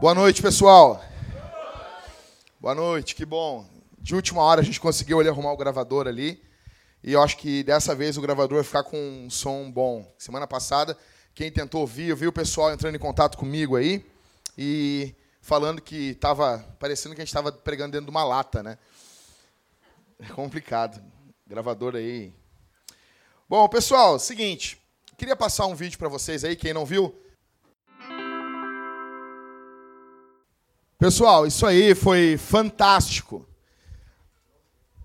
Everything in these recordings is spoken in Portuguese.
Boa noite, pessoal. Boa noite, que bom. De última hora a gente conseguiu ali arrumar o gravador ali. E eu acho que dessa vez o gravador vai ficar com um som bom. Semana passada, quem tentou ouvir, eu vi o pessoal entrando em contato comigo aí e falando que estava parecendo que a gente estava pregando dentro de uma lata, né? É complicado. Gravador aí. Bom, pessoal, seguinte, queria passar um vídeo para vocês aí, quem não viu, Pessoal, isso aí foi fantástico.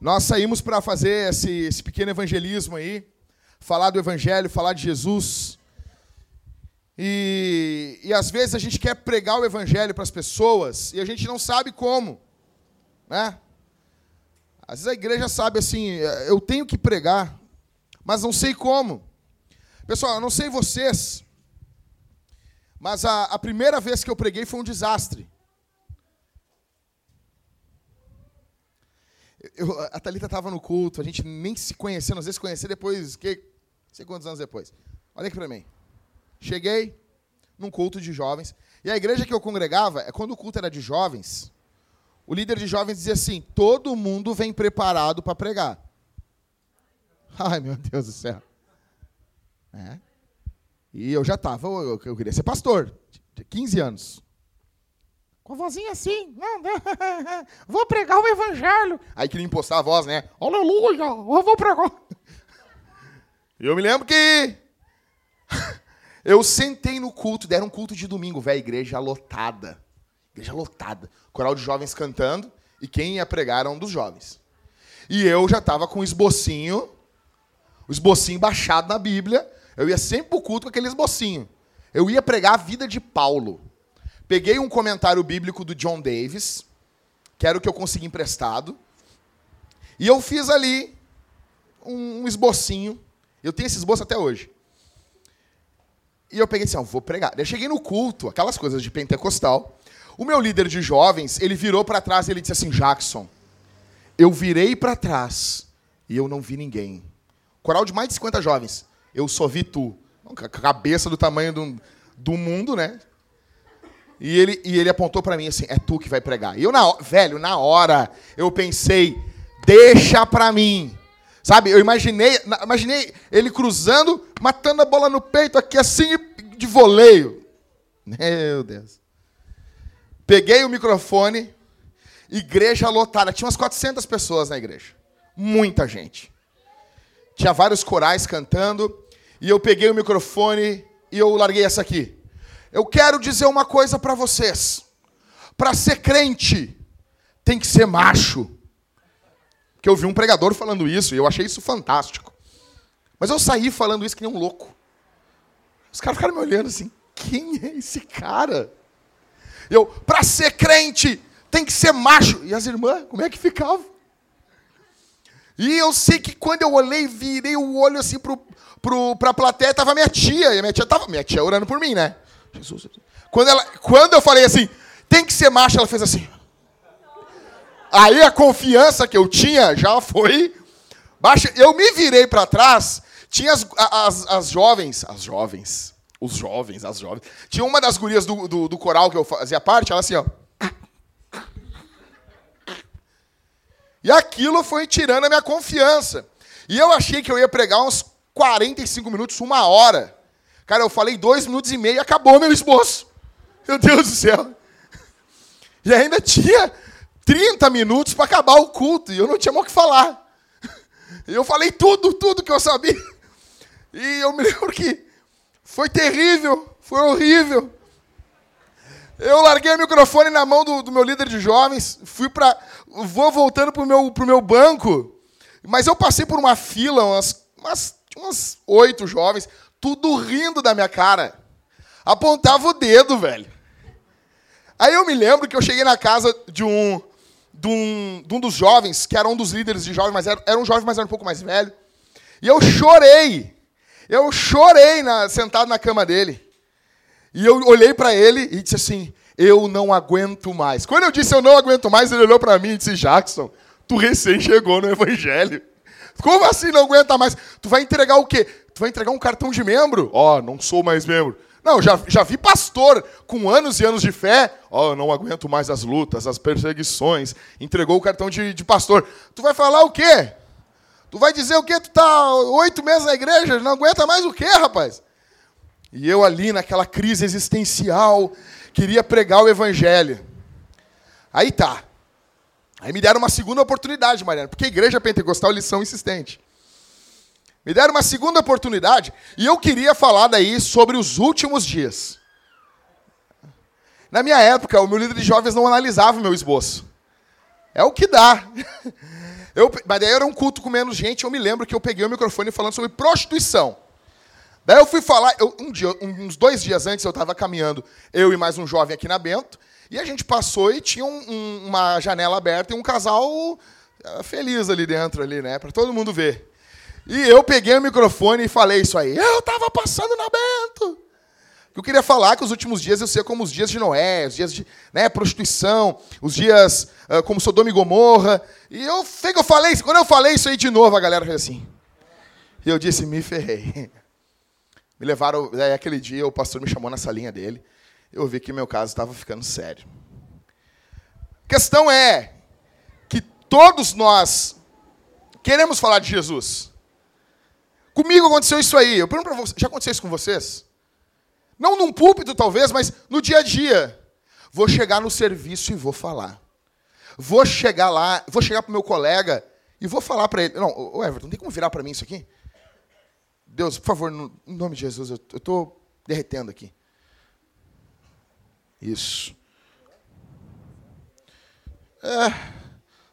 Nós saímos para fazer esse, esse, pequeno evangelismo aí, falar do Evangelho, falar de Jesus. E, e às vezes a gente quer pregar o Evangelho para as pessoas e a gente não sabe como, né? Às vezes a igreja sabe assim, eu tenho que pregar, mas não sei como. Pessoal, eu não sei vocês, mas a, a primeira vez que eu preguei foi um desastre. Eu, a Thalita estava no culto, a gente nem se conhecendo, às vezes conhecer depois, que, não sei quantos anos depois. Olha aqui para mim. Cheguei num culto de jovens, e a igreja que eu congregava, é quando o culto era de jovens, o líder de jovens dizia assim: todo mundo vem preparado para pregar. Ai, meu Deus do céu. É. E eu já estava, eu, eu, queria ser pastor, de 15 anos. Com a vozinha assim, vou pregar o evangelho. Aí queria impostar a voz, né? Aleluia, eu vou pregar. Eu me lembro que eu sentei no culto, deram um culto de domingo, velho, igreja lotada. Igreja lotada. Coral de jovens cantando, e quem ia pregar era um dos jovens. E eu já estava com o esbocinho, o esbocinho baixado na Bíblia. Eu ia sempre pro culto com aquele esbocinho. Eu ia pregar a vida de Paulo. Peguei um comentário bíblico do John Davis, que era o que eu consegui emprestado, e eu fiz ali um, esbocinho. Eu tenho esse esboço até hoje. E eu peguei assim, ó, vou pregar. Eu cheguei no culto, aquelas coisas de pentecostal. O meu líder de jovens, ele virou para trás e ele disse assim, Jackson, eu virei para trás e eu não vi ninguém. Coral de mais de 50 jovens. Eu só vi tu. Cabeça do tamanho do, do mundo, né? E ele, e ele apontou para mim assim: é tu que vai pregar. E eu, na, velho, na hora, eu pensei: deixa para mim. Sabe, eu imaginei, imaginei ele cruzando, matando a bola no peito aqui assim, de voleio. Meu Deus. Peguei o microfone, igreja lotada. Tinha umas 400 pessoas na igreja. Muita gente. Tinha vários corais cantando. E eu peguei o microfone e eu larguei essa aqui. Eu quero dizer uma coisa para vocês. Para ser crente, tem que ser macho. Que eu vi um pregador falando isso e eu achei isso fantástico. Mas eu saí falando isso que nem um louco. Os caras ficaram me olhando assim: quem é esse cara? Eu, para ser crente, tem que ser macho. E as irmãs, como é que ficavam? E eu sei que quando eu olhei, virei o olho assim para pro, a plateia, estava minha tia. E a minha tia estava, minha tia orando por mim, né? Jesus. Quando, ela, quando eu falei assim, tem que ser macho, ela fez assim. Aí a confiança que eu tinha já foi baixa. Eu me virei para trás, tinha as, as, as, jovens, as jovens, os jovens, as jovens. Tinha uma das gurias do, do, do coral que eu fazia parte, ela assim, ó. E aquilo foi tirando a minha confiança. E eu achei que eu ia pregar uns 45 minutos, uma hora. Cara, eu falei dois minutos e meio e acabou meu esboço. Meu Deus do céu. E ainda tinha 30 minutos para acabar o culto e eu não tinha mais o que falar. Eu falei tudo, tudo que eu sabia. E eu me lembro que foi terrível, foi horrível. Eu larguei o microfone na mão do, do meu líder de jovens, fui para, vou voltando pro meu pro meu banco, mas eu passei por uma fila, umas umas, umas oito jovens, tudo rindo da minha cara. Apontava o dedo, velho. Aí eu me lembro que eu cheguei na casa de um, de um, de um dos jovens, que era um dos líderes de jovens, mas era, era um jovem, mas era um pouco mais velho. E eu chorei. Eu chorei na, sentado na cama dele. E eu olhei para ele e disse assim: Eu não aguento mais. Quando eu disse eu não aguento mais, ele olhou para mim e disse: Jackson, tu recém chegou no Evangelho. Como assim não aguenta mais? Tu vai entregar o quê? Tu vai entregar um cartão de membro? Ó, oh, não sou mais membro. Não, já, já vi pastor com anos e anos de fé. Ó, oh, não aguento mais as lutas, as perseguições. Entregou o cartão de, de pastor. Tu vai falar o quê? Tu vai dizer o quê? Tu tá oito meses na igreja, não aguenta mais o quê, rapaz? E eu ali naquela crise existencial, queria pregar o evangelho. Aí tá. Aí me deram uma segunda oportunidade, Mariana, porque a igreja pentecostal eles são insistentes. Me deram uma segunda oportunidade e eu queria falar daí sobre os últimos dias. Na minha época, o meu líder de jovens não analisava o meu esboço. É o que dá. Eu, mas daí era um culto com menos gente, eu me lembro que eu peguei o microfone falando sobre prostituição. Daí eu fui falar, eu, um dia, uns dois dias antes eu estava caminhando, eu e mais um jovem aqui na Bento, e a gente passou e tinha um, um, uma janela aberta e um casal eh, feliz ali dentro, ali, né, para todo mundo ver. E eu peguei o microfone e falei isso aí. Eu estava passando na Bento. Eu queria falar que os últimos dias eu sei como os dias de Noé, os dias de né, prostituição, os dias uh, como Sodoma e Gomorra. E eu, que eu falei, quando eu falei isso aí de novo, a galera fez assim. E eu disse, me ferrei. Me levaram, daí aquele dia o pastor me chamou na salinha dele. Eu vi que meu caso estava ficando sério. A questão é que todos nós queremos falar de Jesus. Comigo aconteceu isso aí. Eu pergunto para vocês, já aconteceu isso com vocês? Não num púlpito, talvez, mas no dia a dia. Vou chegar no serviço e vou falar. Vou chegar lá, vou chegar para o meu colega e vou falar para ele. Não, o Everton, tem como virar para mim isso aqui? Deus, por favor, no nome de Jesus, eu estou derretendo aqui. Isso. É,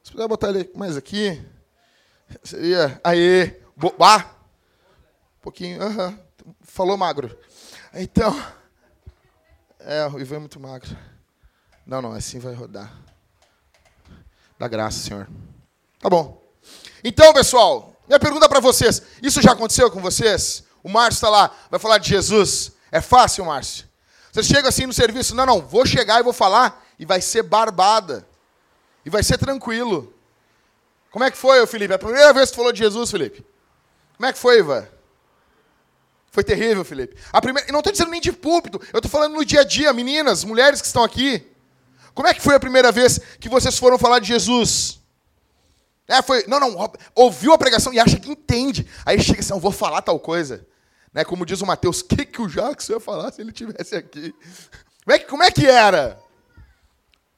se puder botar ele mais aqui, seria. Aê! Boa! Um pouquinho. Uhum. Falou magro. Então. É, o Ivan é muito magro. Não, não, assim vai rodar. Dá graça, Senhor. Tá bom. Então, pessoal, minha pergunta para vocês: isso já aconteceu com vocês? O Márcio está lá, vai falar de Jesus. É fácil, Márcio? Você chega assim no serviço, não, não, vou chegar e vou falar, e vai ser barbada. E vai ser tranquilo. Como é que foi, Felipe? A primeira vez que falou de Jesus, Felipe? Como é que foi, Ivan? Foi terrível, Felipe. A primeira, e não estou dizendo nem de púlpito, eu estou falando no dia a dia, meninas, mulheres que estão aqui. Como é que foi a primeira vez que vocês foram falar de Jesus? É, foi, não, não, ouviu a pregação e acha que entende. Aí chega assim, eu vou falar tal coisa. Né, como diz o Mateus, o que, que o Jacques ia falar se ele tivesse aqui? Como é, que, como é que era?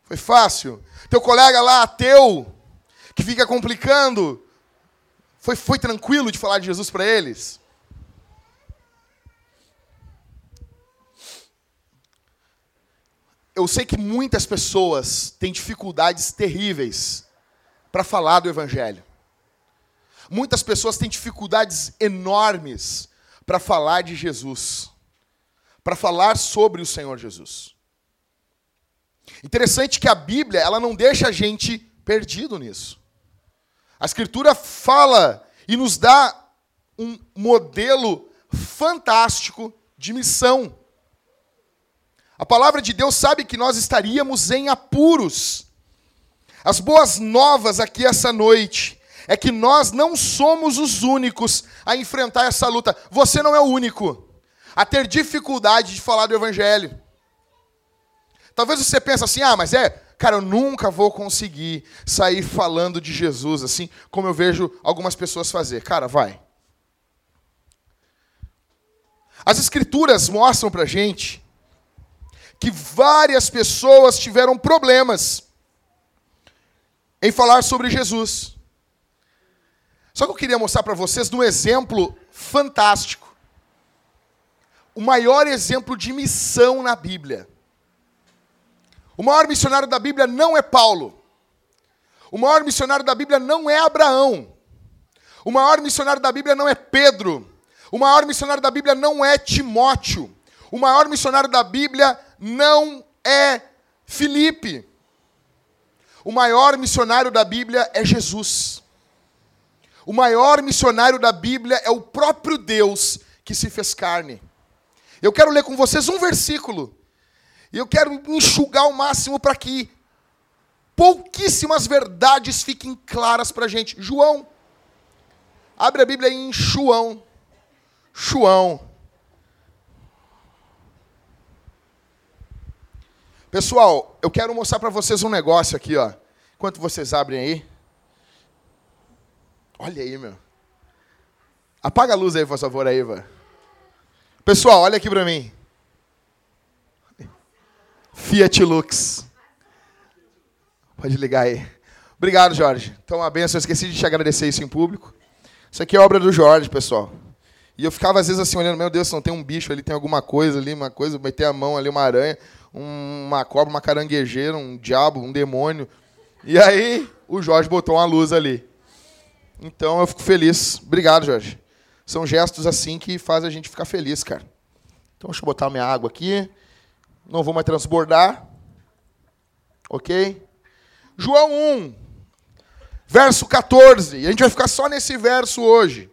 Foi fácil? Teu colega lá, ateu, que fica complicando, foi, foi tranquilo de falar de Jesus para eles? Eu sei que muitas pessoas têm dificuldades terríveis para falar do Evangelho. Muitas pessoas têm dificuldades enormes para falar de Jesus, para falar sobre o Senhor Jesus. Interessante que a Bíblia ela não deixa a gente perdido nisso. A Escritura fala e nos dá um modelo fantástico de missão. A palavra de Deus sabe que nós estaríamos em apuros. As boas novas aqui essa noite é que nós não somos os únicos a enfrentar essa luta. Você não é o único a ter dificuldade de falar do evangelho. Talvez você pense assim: "Ah, mas é, cara, eu nunca vou conseguir sair falando de Jesus assim, como eu vejo algumas pessoas fazer". Cara, vai. As escrituras mostram pra gente que várias pessoas tiveram problemas em falar sobre Jesus. Só que eu queria mostrar para vocês um exemplo fantástico. O maior exemplo de missão na Bíblia. O maior missionário da Bíblia não é Paulo. O maior missionário da Bíblia não é Abraão. O maior missionário da Bíblia não é Pedro. O maior missionário da Bíblia não é Timóteo. O maior missionário da Bíblia não é Filipe. O maior missionário da Bíblia é Jesus. O maior missionário da Bíblia é o próprio Deus que se fez carne. Eu quero ler com vocês um versículo. E eu quero enxugar o máximo para que pouquíssimas verdades fiquem claras para a gente. João. Abre a Bíblia em João. João. Pessoal, eu quero mostrar para vocês um negócio aqui, ó. Enquanto vocês abrem aí. Olha aí, meu. Apaga a luz aí, por favor, aí, Iva. Pessoal, olha aqui para mim. Fiat Lux. Pode ligar aí. Obrigado, Jorge. Então, uma benção. Eu esqueci de te agradecer isso em público. Isso aqui é obra do Jorge, pessoal. E eu ficava, às vezes, assim, olhando, meu Deus, não tem um bicho ali, tem alguma coisa ali, uma coisa, meter a mão ali, uma aranha, uma cobra, uma caranguejeira, um diabo, um demônio. E aí, o Jorge botou uma luz ali. Então, eu fico feliz. Obrigado, Jorge. São gestos assim que fazem a gente ficar feliz, cara. Então, deixa eu botar minha água aqui. Não vou mais transbordar. Ok? João 1, verso 14. E a gente vai ficar só nesse verso hoje.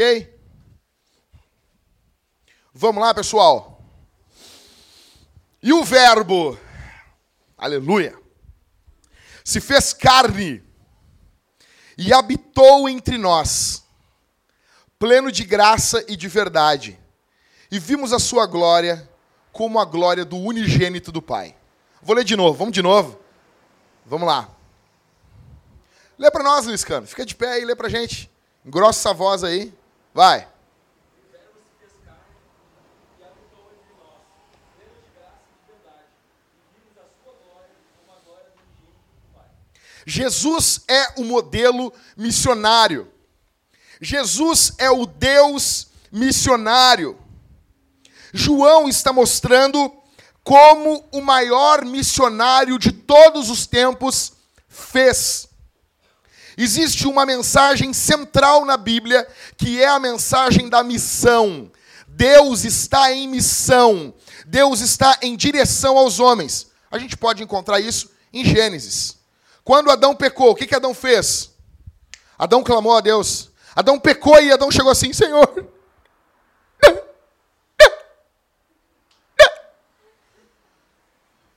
Ok? Vamos lá, pessoal. E o Verbo, aleluia, se fez carne e habitou entre nós, pleno de graça e de verdade e vimos a sua glória como a glória do unigênito do Pai. Vou ler de novo, vamos de novo. Vamos lá. Lê para nós, Luiz Cano. Fica de pé aí, lê para gente. Engrossa essa voz aí. Vai. Jesus é o modelo missionário. Jesus é o Deus missionário. João está mostrando como o maior missionário de todos os tempos fez. Existe uma mensagem central na Bíblia, que é a mensagem da missão. Deus está em missão. Deus está em direção aos homens. A gente pode encontrar isso em Gênesis. Quando Adão pecou, o que, que Adão fez? Adão clamou a Deus. Adão pecou e Adão chegou assim: Senhor,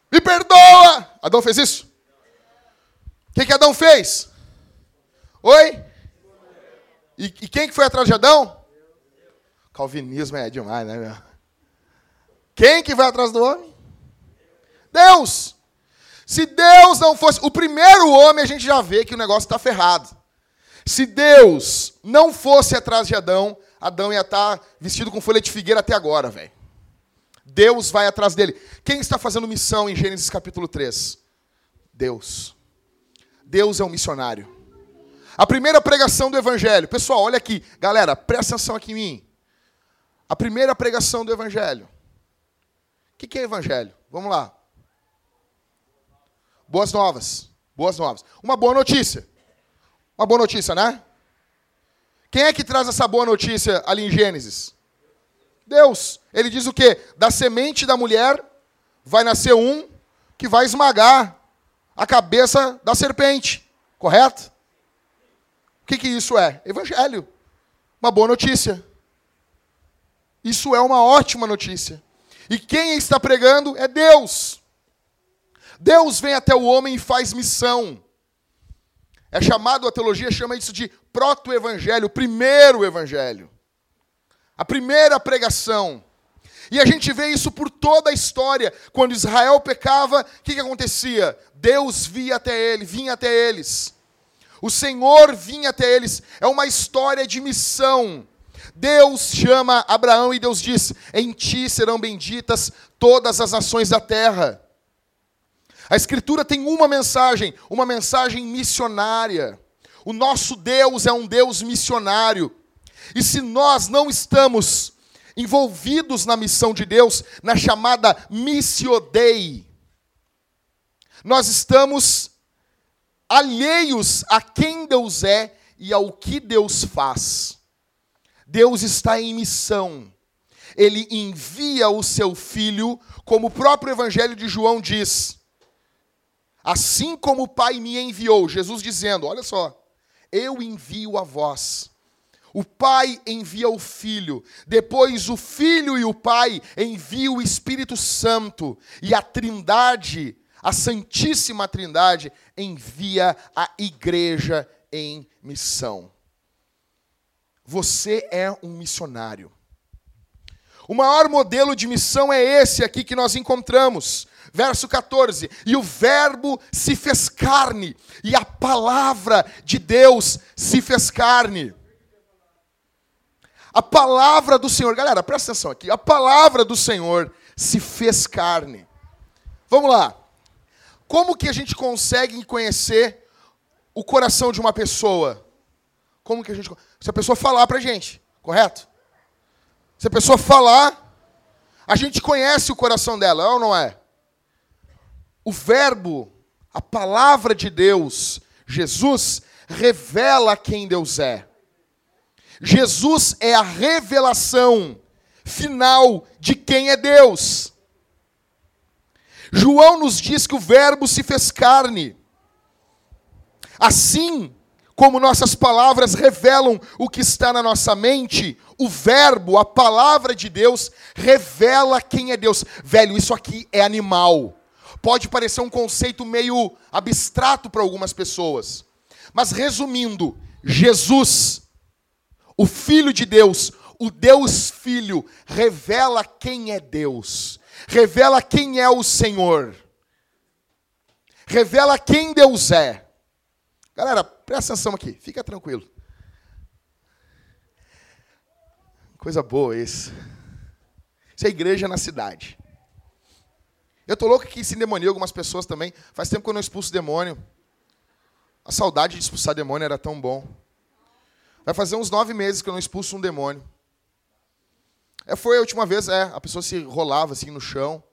Me perdoa! Adão fez isso? O que, que Adão fez? Oi? E, e, quem que foi atrás de Adão? Calvinismo é demais, né, meu? Quem que vai atrás do homem? Deus! Se Deus não fosse. O primeiro homem, a gente já vê que o negócio está ferrado. Se Deus não fosse atrás de Adão, Adão ia estar tá vestido com folha de figueira até agora, velho. Deus vai atrás dele. Quem está fazendo missão em Gênesis capítulo 3? Deus. Deus é um missionário. A primeira pregação do evangelho. Pessoal, olha aqui. Galera, presta atenção aqui em mim. A primeira pregação do evangelho. O que é evangelho? Vamos lá. Boas novas. Boas novas. Uma boa notícia. Uma boa notícia, né? Quem é que traz essa boa notícia ali em Gênesis? Deus. Ele diz o quê? Da semente da mulher vai nascer um que vai esmagar a cabeça da serpente. Correto? O que, que isso é? Evangelho. Uma boa notícia. Isso é uma ótima notícia. E quem está pregando é Deus. Deus vem até o homem e faz missão. É chamado, a teologia chama isso de proto-evangelho, primeiro evangelho. A primeira pregação. E a gente vê isso por toda a história. Quando Israel pecava, o que, que acontecia? Deus via até ele, vinha até eles. O Senhor vinha até eles. É uma história de missão. Deus chama Abraão e Deus diz: Em ti serão benditas todas as nações da terra. A Escritura tem uma mensagem, uma mensagem missionária. O nosso Deus é um Deus missionário. E se nós não estamos envolvidos na missão de Deus, na chamada Missio Dei, nós estamos alheios a quem Deus é e ao que Deus faz. Deus está em missão. Ele envia o seu filho, como o próprio evangelho de João diz. Assim como o Pai me enviou, Jesus dizendo: Olha só, eu envio a vós. O Pai envia o Filho, depois o Filho e o Pai enviam o Espírito Santo, e a Trindade a Santíssima Trindade envia a igreja em missão. Você é um missionário. O maior modelo de missão é esse aqui que nós encontramos. Verso 14: E o Verbo se fez carne, e a palavra de Deus se fez carne. A palavra do Senhor, galera, presta atenção aqui. A palavra do Senhor se fez carne. Vamos lá. Como que a gente consegue conhecer o coração de uma pessoa? Como que a gente. Se a pessoa falar pra gente, correto? Se a pessoa falar, a gente conhece o coração dela, é ou não é? O Verbo, a palavra de Deus, Jesus, revela quem Deus é. Jesus é a revelação final de quem é Deus. João nos diz que o Verbo se fez carne. Assim como nossas palavras revelam o que está na nossa mente, o Verbo, a palavra de Deus, revela quem é Deus. Velho, isso aqui é animal. Pode parecer um conceito meio abstrato para algumas pessoas. Mas resumindo, Jesus o Filho de Deus, o Deus Filho, revela quem é Deus, revela quem é o Senhor, revela quem Deus é. Galera, presta atenção aqui, fica tranquilo. Coisa boa isso. Isso é igreja na cidade. Eu tô louco que se endemoniou algumas pessoas também. Faz tempo que eu não expulso demônio. A saudade de expulsar demônio era tão bom. Vai fazer uns nove meses que eu não expulso um demônio. É, foi a última vez, é, a pessoa se rolava assim no chão.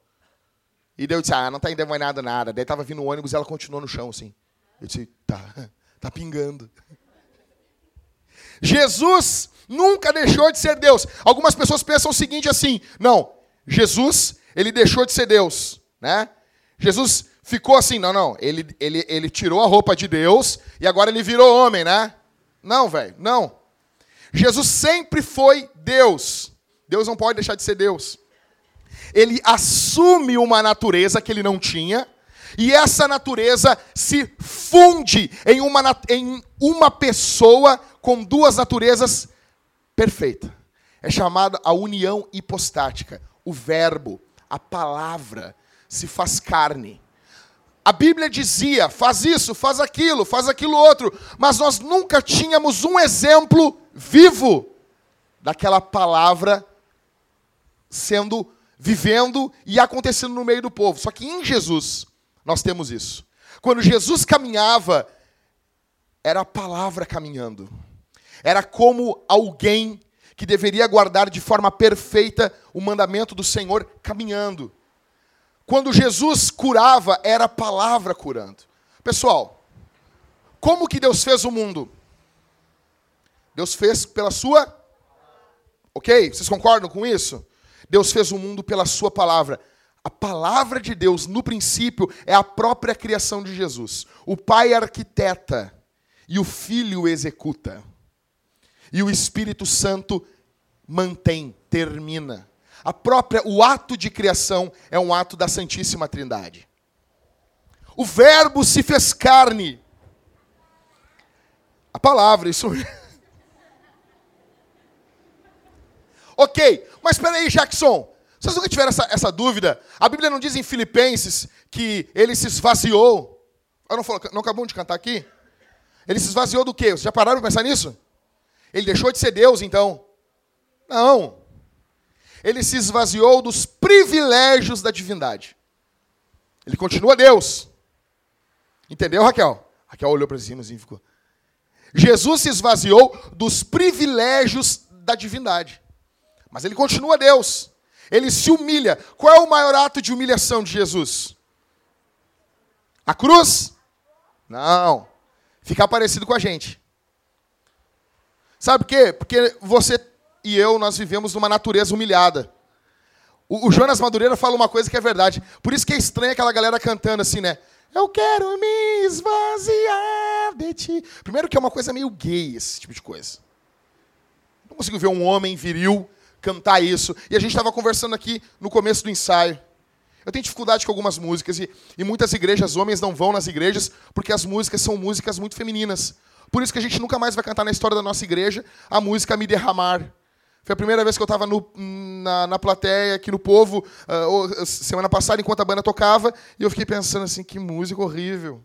E daí eu disse, ah, não está endemoniado nada. Daí estava vindo o ônibus e ela continuou no chão assim. Eu disse, tá, tá pingando. Jesus nunca deixou de ser Deus. Algumas pessoas pensam o seguinte assim, não, Jesus, ele deixou de ser Deus, né? Jesus ficou assim, não, não, ele, ele, ele tirou a roupa de Deus e agora ele virou homem, né? Não, velho, não. Jesus sempre foi Deus. Deus não pode deixar de ser Deus. Ele assume uma natureza que ele não tinha, e essa natureza se funde em uma, em uma pessoa com duas naturezas perfeitas. É chamada a união hipostática. O Verbo, a palavra, se faz carne. A Bíblia dizia: faz isso, faz aquilo, faz aquilo outro, mas nós nunca tínhamos um exemplo vivo daquela palavra sendo, vivendo e acontecendo no meio do povo. Só que em Jesus nós temos isso. Quando Jesus caminhava, era a palavra caminhando. Era como alguém que deveria guardar de forma perfeita o mandamento do Senhor caminhando. Quando Jesus curava, era a palavra curando. Pessoal, como que Deus fez o mundo? Deus fez pela sua. Ok? Vocês concordam com isso? Deus fez o mundo pela sua palavra. A palavra de Deus, no princípio, é a própria criação de Jesus. O Pai arquiteta e o Filho executa. E o Espírito Santo mantém, termina. A própria, o ato de criação é um ato da Santíssima Trindade. O Verbo se fez carne. A palavra, isso. Ok, mas espera aí, Jackson. Vocês nunca tiveram essa, essa dúvida? A Bíblia não diz em Filipenses que ele se esvaziou. Eu não, falo, não acabamos de cantar aqui? Ele se esvaziou do quê? Vocês já pararam para pensar nisso? Ele deixou de ser Deus, então? Não ele se esvaziou dos privilégios da divindade. Ele continua Deus. Entendeu, Raquel? Raquel olhou para cima e ficou. Jesus se esvaziou dos privilégios da divindade. Mas ele continua Deus. Ele se humilha. Qual é o maior ato de humilhação de Jesus? A cruz? Não. Ficar parecido com a gente. Sabe por quê? Porque você e eu, nós vivemos numa natureza humilhada. O, o Jonas Madureira fala uma coisa que é verdade. Por isso que é estranho aquela galera cantando assim, né? Eu quero me esvaziar de ti. Primeiro que é uma coisa meio gay esse tipo de coisa. Não consigo ver um homem viril cantar isso. E a gente estava conversando aqui no começo do ensaio. Eu tenho dificuldade com algumas músicas e, e muitas igrejas, homens não vão nas igrejas porque as músicas são músicas muito femininas. Por isso que a gente nunca mais vai cantar na história da nossa igreja a música Me Derramar. Foi a primeira vez que eu estava na, na plateia, aqui no Povo, uh, semana passada, enquanto a banda tocava, e eu fiquei pensando assim, que música horrível.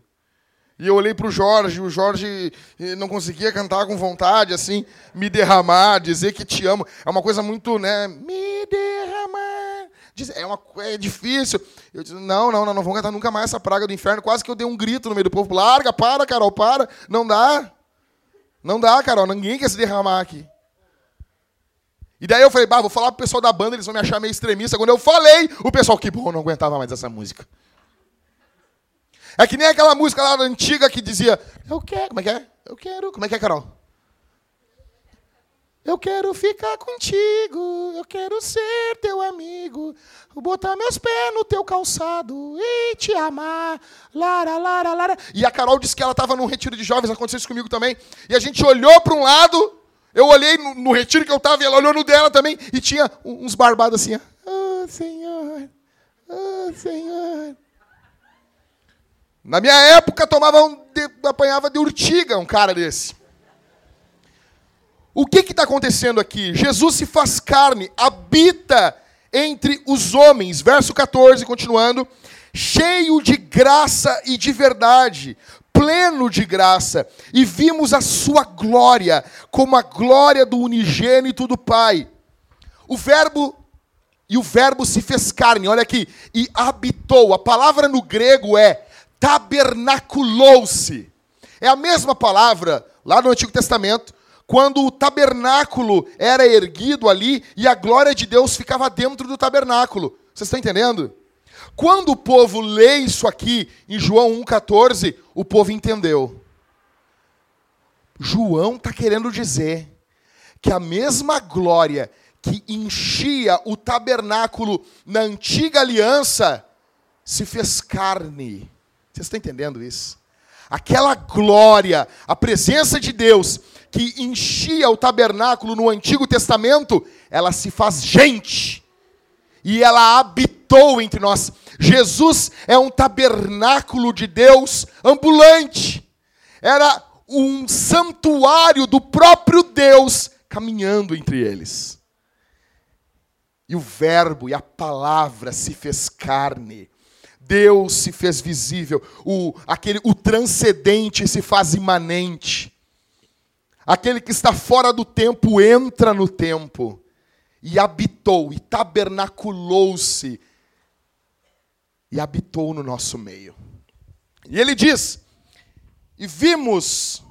E eu olhei para o Jorge, o Jorge eh, não conseguia cantar com vontade, assim, me derramar, dizer que te amo. É uma coisa muito, né? Me derramar. É, uma, é difícil. Eu disse, não, não, não, não vamos cantar nunca mais essa praga do inferno. Quase que eu dei um grito no meio do povo. Larga, para, Carol, para. Não dá. Não dá, Carol. Ninguém quer se derramar aqui. E daí eu falei, bah, vou falar pro pessoal da banda, eles vão me achar meio extremista. Quando eu falei, o pessoal, que bom, não aguentava mais essa música. É que nem aquela música lá antiga que dizia, eu quero, como é que é? Eu quero, como é que é, Carol? Eu quero ficar contigo, eu quero ser teu amigo, botar meus pés no teu calçado e te amar. Lara, lara, lara. E a Carol disse que ela estava num retiro de jovens, aconteceu isso comigo também. E a gente olhou para um lado, eu olhei no, no retiro que eu estava e ela olhou no dela também, e tinha uns barbados assim. Oh, Senhor, oh, Senhor. Na minha época, tomava um de, apanhava de urtiga um cara desse. O que está acontecendo aqui? Jesus se faz carne, habita entre os homens. Verso 14, continuando. Cheio de graça e de verdade, pleno de graça, e vimos a sua glória, como a glória do unigênito do Pai. O verbo e o verbo se fez carne, olha aqui, e habitou. A palavra no grego é tabernaculou-se. É a mesma palavra lá no Antigo Testamento, quando o tabernáculo era erguido ali e a glória de Deus ficava dentro do tabernáculo. Vocês estão entendendo? Quando o povo lê isso aqui em João 1,14, o povo entendeu. João está querendo dizer que a mesma glória que enchia o tabernáculo na antiga aliança se fez carne vocês estão entendendo isso? Aquela glória, a presença de Deus que enchia o tabernáculo no Antigo Testamento, ela se faz gente. E ela habitou entre nós. Jesus é um tabernáculo de Deus ambulante. Era um santuário do próprio Deus caminhando entre eles. E o Verbo e a palavra se fez carne Deus se fez visível, o, aquele, o transcendente se faz imanente. Aquele que está fora do tempo entra no tempo e habitou e tabernaculou-se e habitou no nosso meio. E ele diz: E vimos,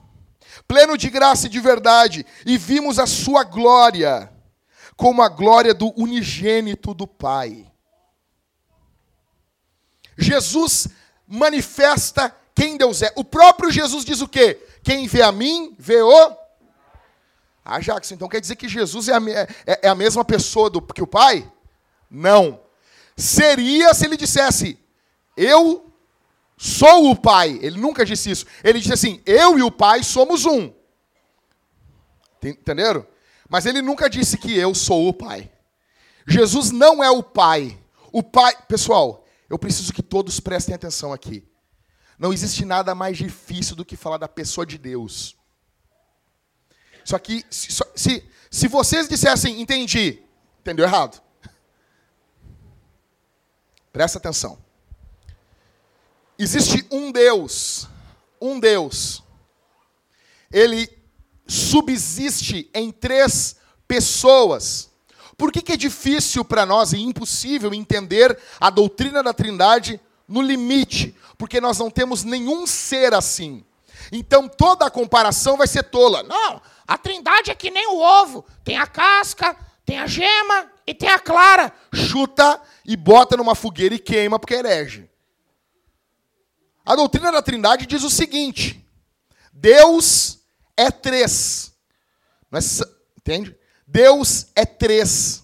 pleno de graça e de verdade, e vimos a sua glória, como a glória do unigênito do Pai Jesus manifesta quem Deus é. O próprio Jesus diz o quê? Quem vê a mim, vê o. Ah, Jackson, então quer dizer que Jesus é a, é, é a mesma pessoa do, que o Pai? Não. Seria se ele dissesse, eu sou o Pai. Ele nunca disse isso. Ele disse assim, eu e o Pai somos um. Entenderam? Mas ele nunca disse que eu sou o Pai. Jesus não é o Pai. O Pai, pessoal, eu preciso que todos prestem atenção aqui. Não existe nada mais difícil do que falar da pessoa de Deus. Só que, se, se, se vocês dissessem, entendi, entendeu errado. Presta atenção. Existe um Deus, um Deus. Ele subsiste em três pessoas. Por que, que é difícil para nós e impossível entender a doutrina da Trindade no limite? Porque nós não temos nenhum ser assim. Então toda a comparação vai ser tola. Não, a Trindade é que nem o ovo: tem a casca, tem a gema e tem a clara. Chuta e bota numa fogueira e queima porque herege. A doutrina da Trindade diz o seguinte: Deus é três. É, entende? Deus é três.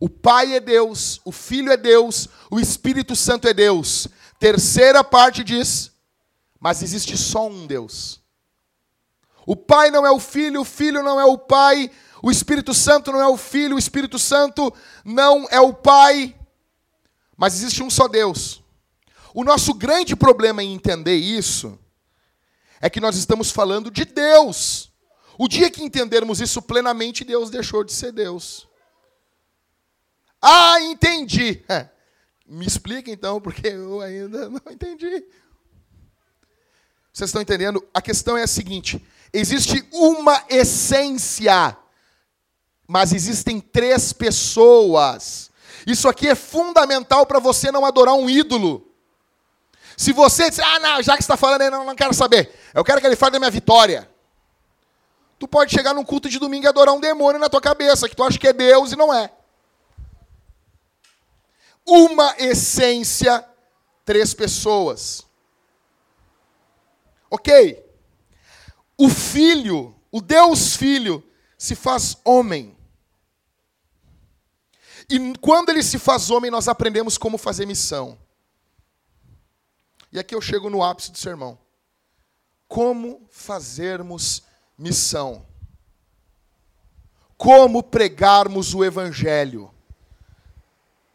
O Pai é Deus, o Filho é Deus, o Espírito Santo é Deus. Terceira parte diz: mas existe só um Deus. O Pai não é o Filho, o Filho não é o Pai, o Espírito Santo não é o Filho, o Espírito Santo não é o Pai. Mas existe um só Deus. O nosso grande problema em entender isso é que nós estamos falando de Deus. O dia que entendermos isso plenamente, Deus deixou de ser Deus. Ah, entendi. Me explica então, porque eu ainda não entendi. Vocês estão entendendo? A questão é a seguinte: existe uma essência, mas existem três pessoas. Isso aqui é fundamental para você não adorar um ídolo. Se você disser, ah, não, já que está falando aí, não, não quero saber. Eu quero que ele fale da minha vitória. Tu pode chegar num culto de domingo e adorar um demônio na tua cabeça, que tu acha que é Deus e não é. Uma essência, três pessoas. Ok. O Filho, o Deus Filho, se faz homem. E quando ele se faz homem, nós aprendemos como fazer missão. E aqui eu chego no ápice do sermão. Como fazermos missão? Como pregarmos o evangelho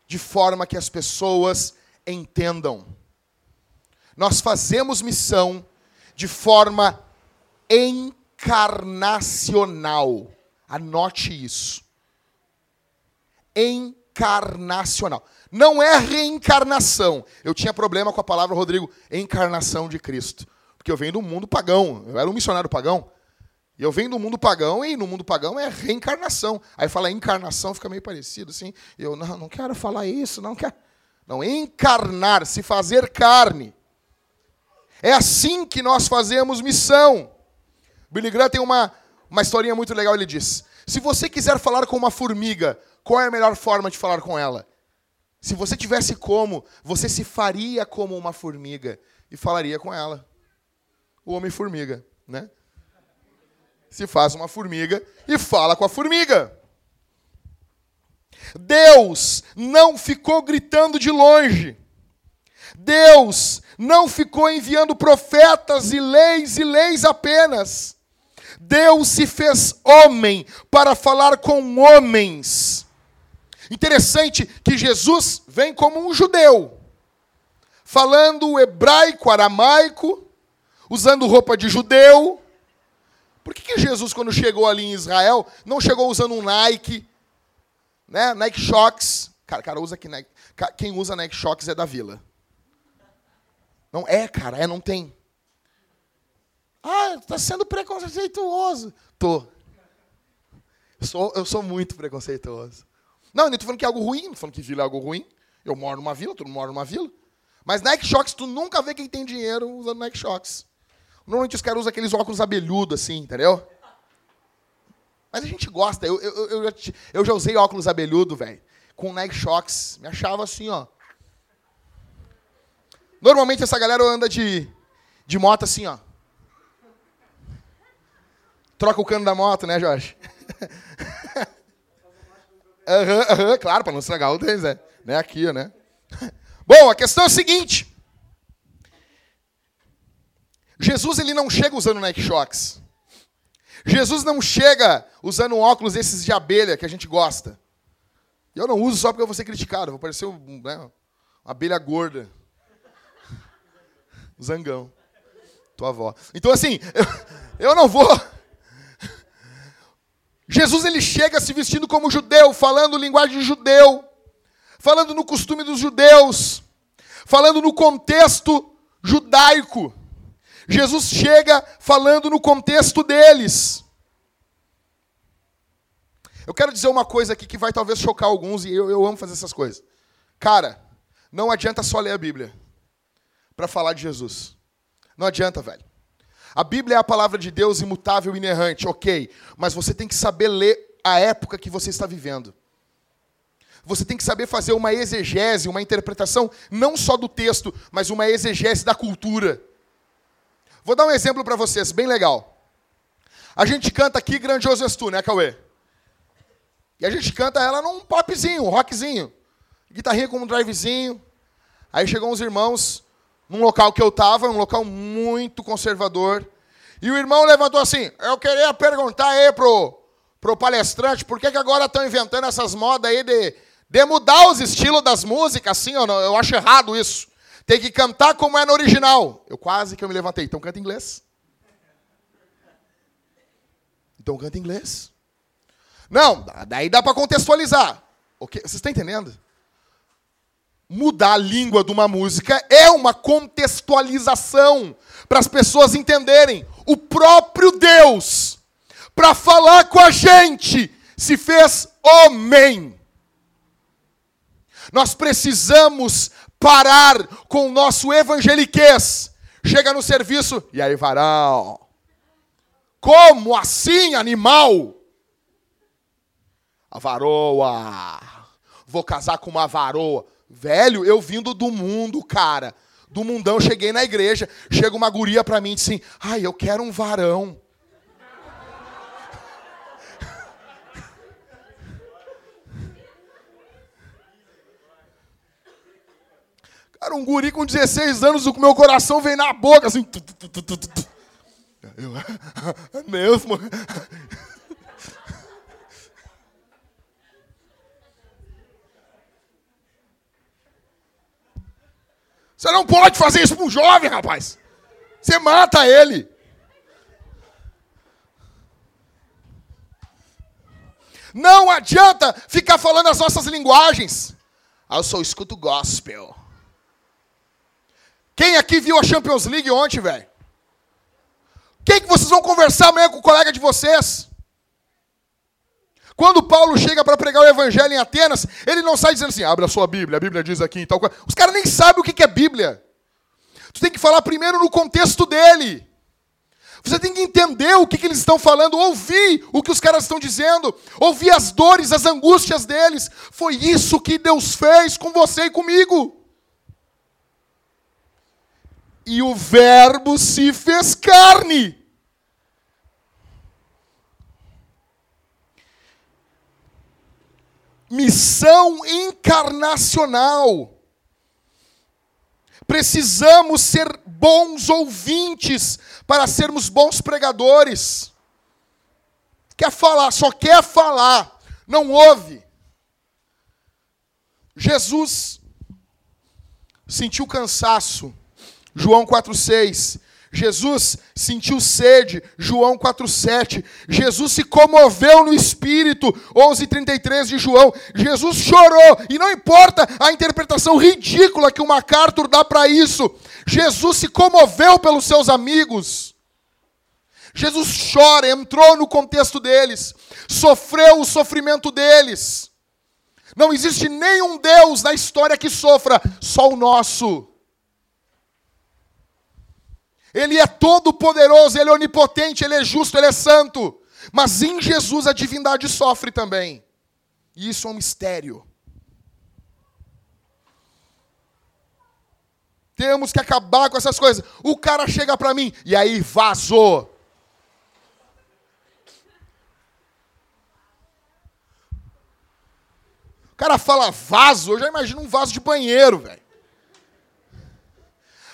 de forma que as pessoas entendam? Nós fazemos missão de forma encarnacional. Anote isso. Encarnacional. Não é reencarnação. Eu tinha problema com a palavra, Rodrigo, encarnação de Cristo. Porque eu venho do mundo pagão. Eu era um missionário pagão. E eu venho do mundo pagão, e no mundo pagão é reencarnação. Aí fala encarnação, fica meio parecido assim. Eu, não, não quero falar isso, não quero. Não, encarnar, se fazer carne. É assim que nós fazemos missão. Billy Graham tem uma, uma historinha muito legal, ele diz: Se você quiser falar com uma formiga, qual é a melhor forma de falar com ela? Se você tivesse como, você se faria como uma formiga e falaria com ela. O homem-formiga, né? Se faz uma formiga e fala com a formiga. Deus não ficou gritando de longe. Deus não ficou enviando profetas e leis e leis apenas. Deus se fez homem para falar com homens. Interessante que Jesus vem como um judeu, falando hebraico, aramaico, usando roupa de judeu. Por que, que Jesus, quando chegou ali em Israel, não chegou usando um Nike, né? Nike Shocks? Cara, cara usa Nike. Quem usa Nike Shocks é da vila. Não é, cara, é, não tem. Ah, está sendo preconceituoso. Tô. Eu sou, eu sou muito preconceituoso. Não, eu não estou falando que é algo ruim, não estou falando que vila é algo ruim. Eu moro numa vila, tu não mora numa vila. Mas Nike Shocks, tu nunca vê quem tem dinheiro usando Nike Shocks. Normalmente os caras usam aqueles óculos abelhudos assim, entendeu? Mas a gente gosta. Eu, eu, eu, eu, eu já usei óculos abelhudo, velho, com Nike Shocks. Me achava assim, ó. Normalmente essa galera anda de, de moto assim, ó. Troca o cano da moto, né, Jorge? Aham, uhum, uhum, claro, para não estragar o tênis, né? né? Aqui, né? Bom, a questão é a seguinte. Jesus ele não chega usando Nike Shocks. Jesus não chega usando um óculos esses de abelha que a gente gosta. Eu não uso só porque eu vou ser criticado, vou parecer né, uma abelha gorda. Zangão. Tua avó. Então assim, eu, eu não vou Jesus ele chega se vestindo como judeu, falando linguagem judeu, falando no costume dos judeus, falando no contexto judaico. Jesus chega falando no contexto deles. Eu quero dizer uma coisa aqui que vai talvez chocar alguns, e eu, eu amo fazer essas coisas. Cara, não adianta só ler a Bíblia para falar de Jesus. Não adianta, velho. A Bíblia é a palavra de Deus imutável e inerrante, ok. Mas você tem que saber ler a época que você está vivendo. Você tem que saber fazer uma exegese, uma interpretação, não só do texto, mas uma exegese da cultura. Vou dar um exemplo para vocês, bem legal. A gente canta aqui Grandioso És Tu, né, Cauê? E a gente canta ela num popzinho, um rockzinho. Guitarrinha com um drivezinho. Aí chegou uns irmãos, num local que eu estava, um local muito conservador. E o irmão levantou assim: Eu queria perguntar aí pro, pro palestrante por que, que agora estão inventando essas modas aí de, De mudar os estilos das músicas, assim, eu, não, eu acho errado isso. Tem que cantar como é no original. Eu quase que eu me levantei. Então canta em inglês. Então canta em inglês. Não, daí dá para contextualizar. Okay? Vocês estão entendendo? Mudar a língua de uma música é uma contextualização para as pessoas entenderem. O próprio Deus, para falar com a gente, se fez homem. Nós precisamos parar com o nosso evangeliquez. Chega no serviço, e aí, varão? Como assim, animal? A varoa. Vou casar com uma varoa. Velho, eu vindo do mundo, cara. Do mundão, cheguei na igreja. Chega uma guria pra mim e diz assim: Ai, eu quero um varão. Cara, um guri com 16 anos, o meu coração vem na boca, assim. Eu, é mesmo? Você não pode fazer isso para um jovem, rapaz. Você mata ele. Não adianta ficar falando as nossas linguagens. Ah, eu só escuto gospel. Quem aqui viu a Champions League ontem, velho? Quem que vocês vão conversar amanhã com o colega de vocês? Quando Paulo chega para pregar o evangelho em Atenas, ele não sai dizendo assim: abre a sua Bíblia, a Bíblia diz aqui e tal. Os caras nem sabem o que é Bíblia. Tu tem que falar primeiro no contexto dele. Você tem que entender o que, que, eles estão falando, ouvir o que os caras estão dizendo, ouvir as dores, as angústias deles. Foi isso que Deus fez com você e comigo. E o Verbo se fez carne. missão encarnacional. Precisamos ser bons ouvintes para sermos bons pregadores. Quer falar, só quer falar, não ouve. Jesus sentiu cansaço. João 4,6. Jesus sentiu sede, João 4,7. Jesus se comoveu no espírito, 11,33 de João. Jesus chorou, e não importa a interpretação ridícula que o MacArthur dá para isso. Jesus se comoveu pelos seus amigos. Jesus chora, entrou no contexto deles, sofreu o sofrimento deles. Não existe nenhum Deus na história que sofra, só o nosso. Ele é todo poderoso, ele é onipotente, ele é justo, ele é santo. Mas em Jesus a divindade sofre também. E isso é um mistério. Temos que acabar com essas coisas. O cara chega para mim e aí vazou. O cara fala vaso, eu já imagino um vaso de banheiro, velho.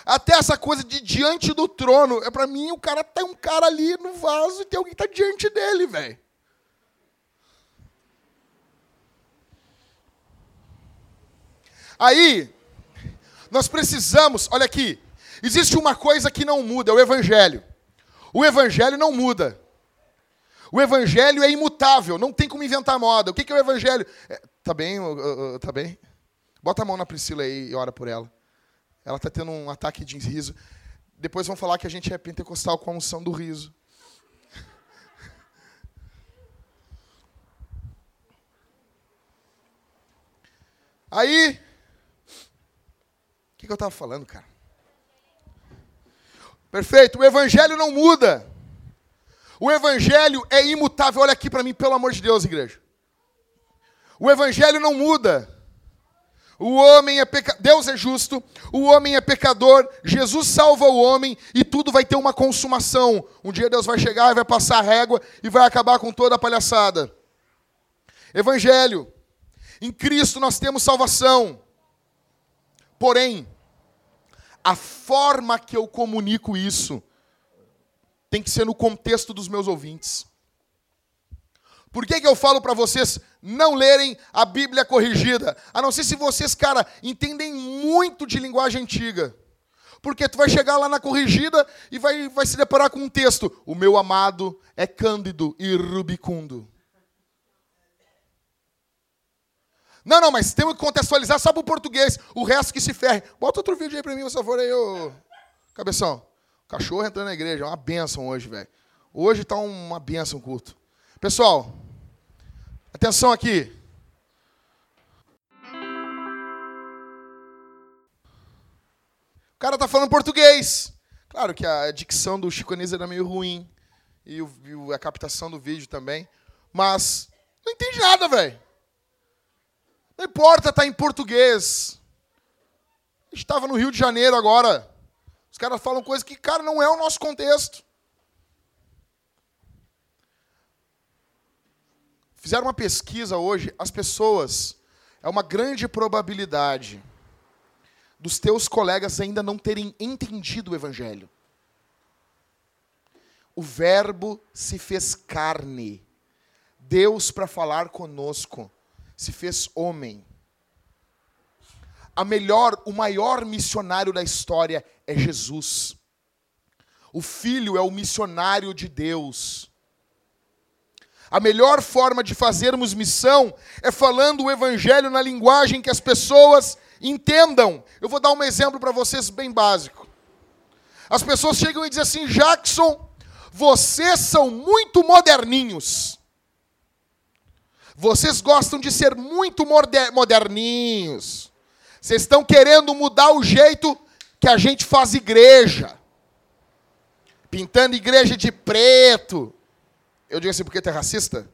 Até essa coisa de diante do trono. É para mim, o cara tem um cara ali no vaso e tem alguém que tá diante dele, velho. Aí, nós precisamos, olha aqui, existe uma coisa que não muda, é o evangelho. O evangelho não muda. O evangelho é imutável, não tem como inventar moda. O que é o evangelho? É, tá bem, tá bem? Bota a mão na Priscila aí e ora por ela. Ela está tendo um ataque de riso. Depois vão falar que a gente é pentecostal com a unção do riso. Aí, o que, que eu estava falando, cara? Perfeito, o evangelho não muda. O evangelho é imutável. Olha aqui para mim, pelo amor de Deus, igreja. O evangelho não muda. O homem é peca... Deus é justo, o homem é pecador, Jesus salva o homem e tudo vai ter uma consumação. Um dia Deus vai chegar e vai passar a régua e vai acabar com toda a palhaçada. Evangelho. Em Cristo nós temos salvação. Porém, a forma que eu comunico isso tem que ser no contexto dos meus ouvintes. Por que, que eu falo para vocês não lerem a Bíblia corrigida? A não ser se vocês, cara, entendem muito de linguagem antiga. Porque tu vai chegar lá na corrigida e vai, vai se deparar com um texto. O meu amado é cândido e rubicundo. Não, não, mas temos que contextualizar só para o português. O resto que se ferre. Bota outro vídeo aí para mim, por favor, aí, ô... Cabeção. O cachorro entrando na igreja. É uma benção hoje, velho. Hoje está uma benção o culto. Pessoal, atenção aqui. O cara está falando português. Claro que a dicção do Chico Anísio era meio ruim. E, a captação do vídeo também. Mas não entende nada, velho. Não importa tá em português. Estava no Rio de Janeiro agora. Os caras falam coisas que, cara, não é o nosso contexto. Fizeram uma pesquisa hoje, as pessoas, é uma grande probabilidade dos teus colegas ainda não terem entendido o Evangelho. O Verbo se fez carne, Deus para falar conosco se fez homem. A melhor, o maior missionário da história é Jesus. O Filho é o missionário de Deus. A melhor forma de fazermos missão é falando o Evangelho na linguagem que as pessoas entendam. Eu vou dar um exemplo para vocês bem básico. As pessoas chegam e dizem assim: Jackson, vocês são muito moderninhos. Vocês gostam de ser muito moderninhos. Vocês estão querendo mudar o jeito que a gente faz igreja. Pintando igreja de preto. Eu digo assim, porque tu é racista?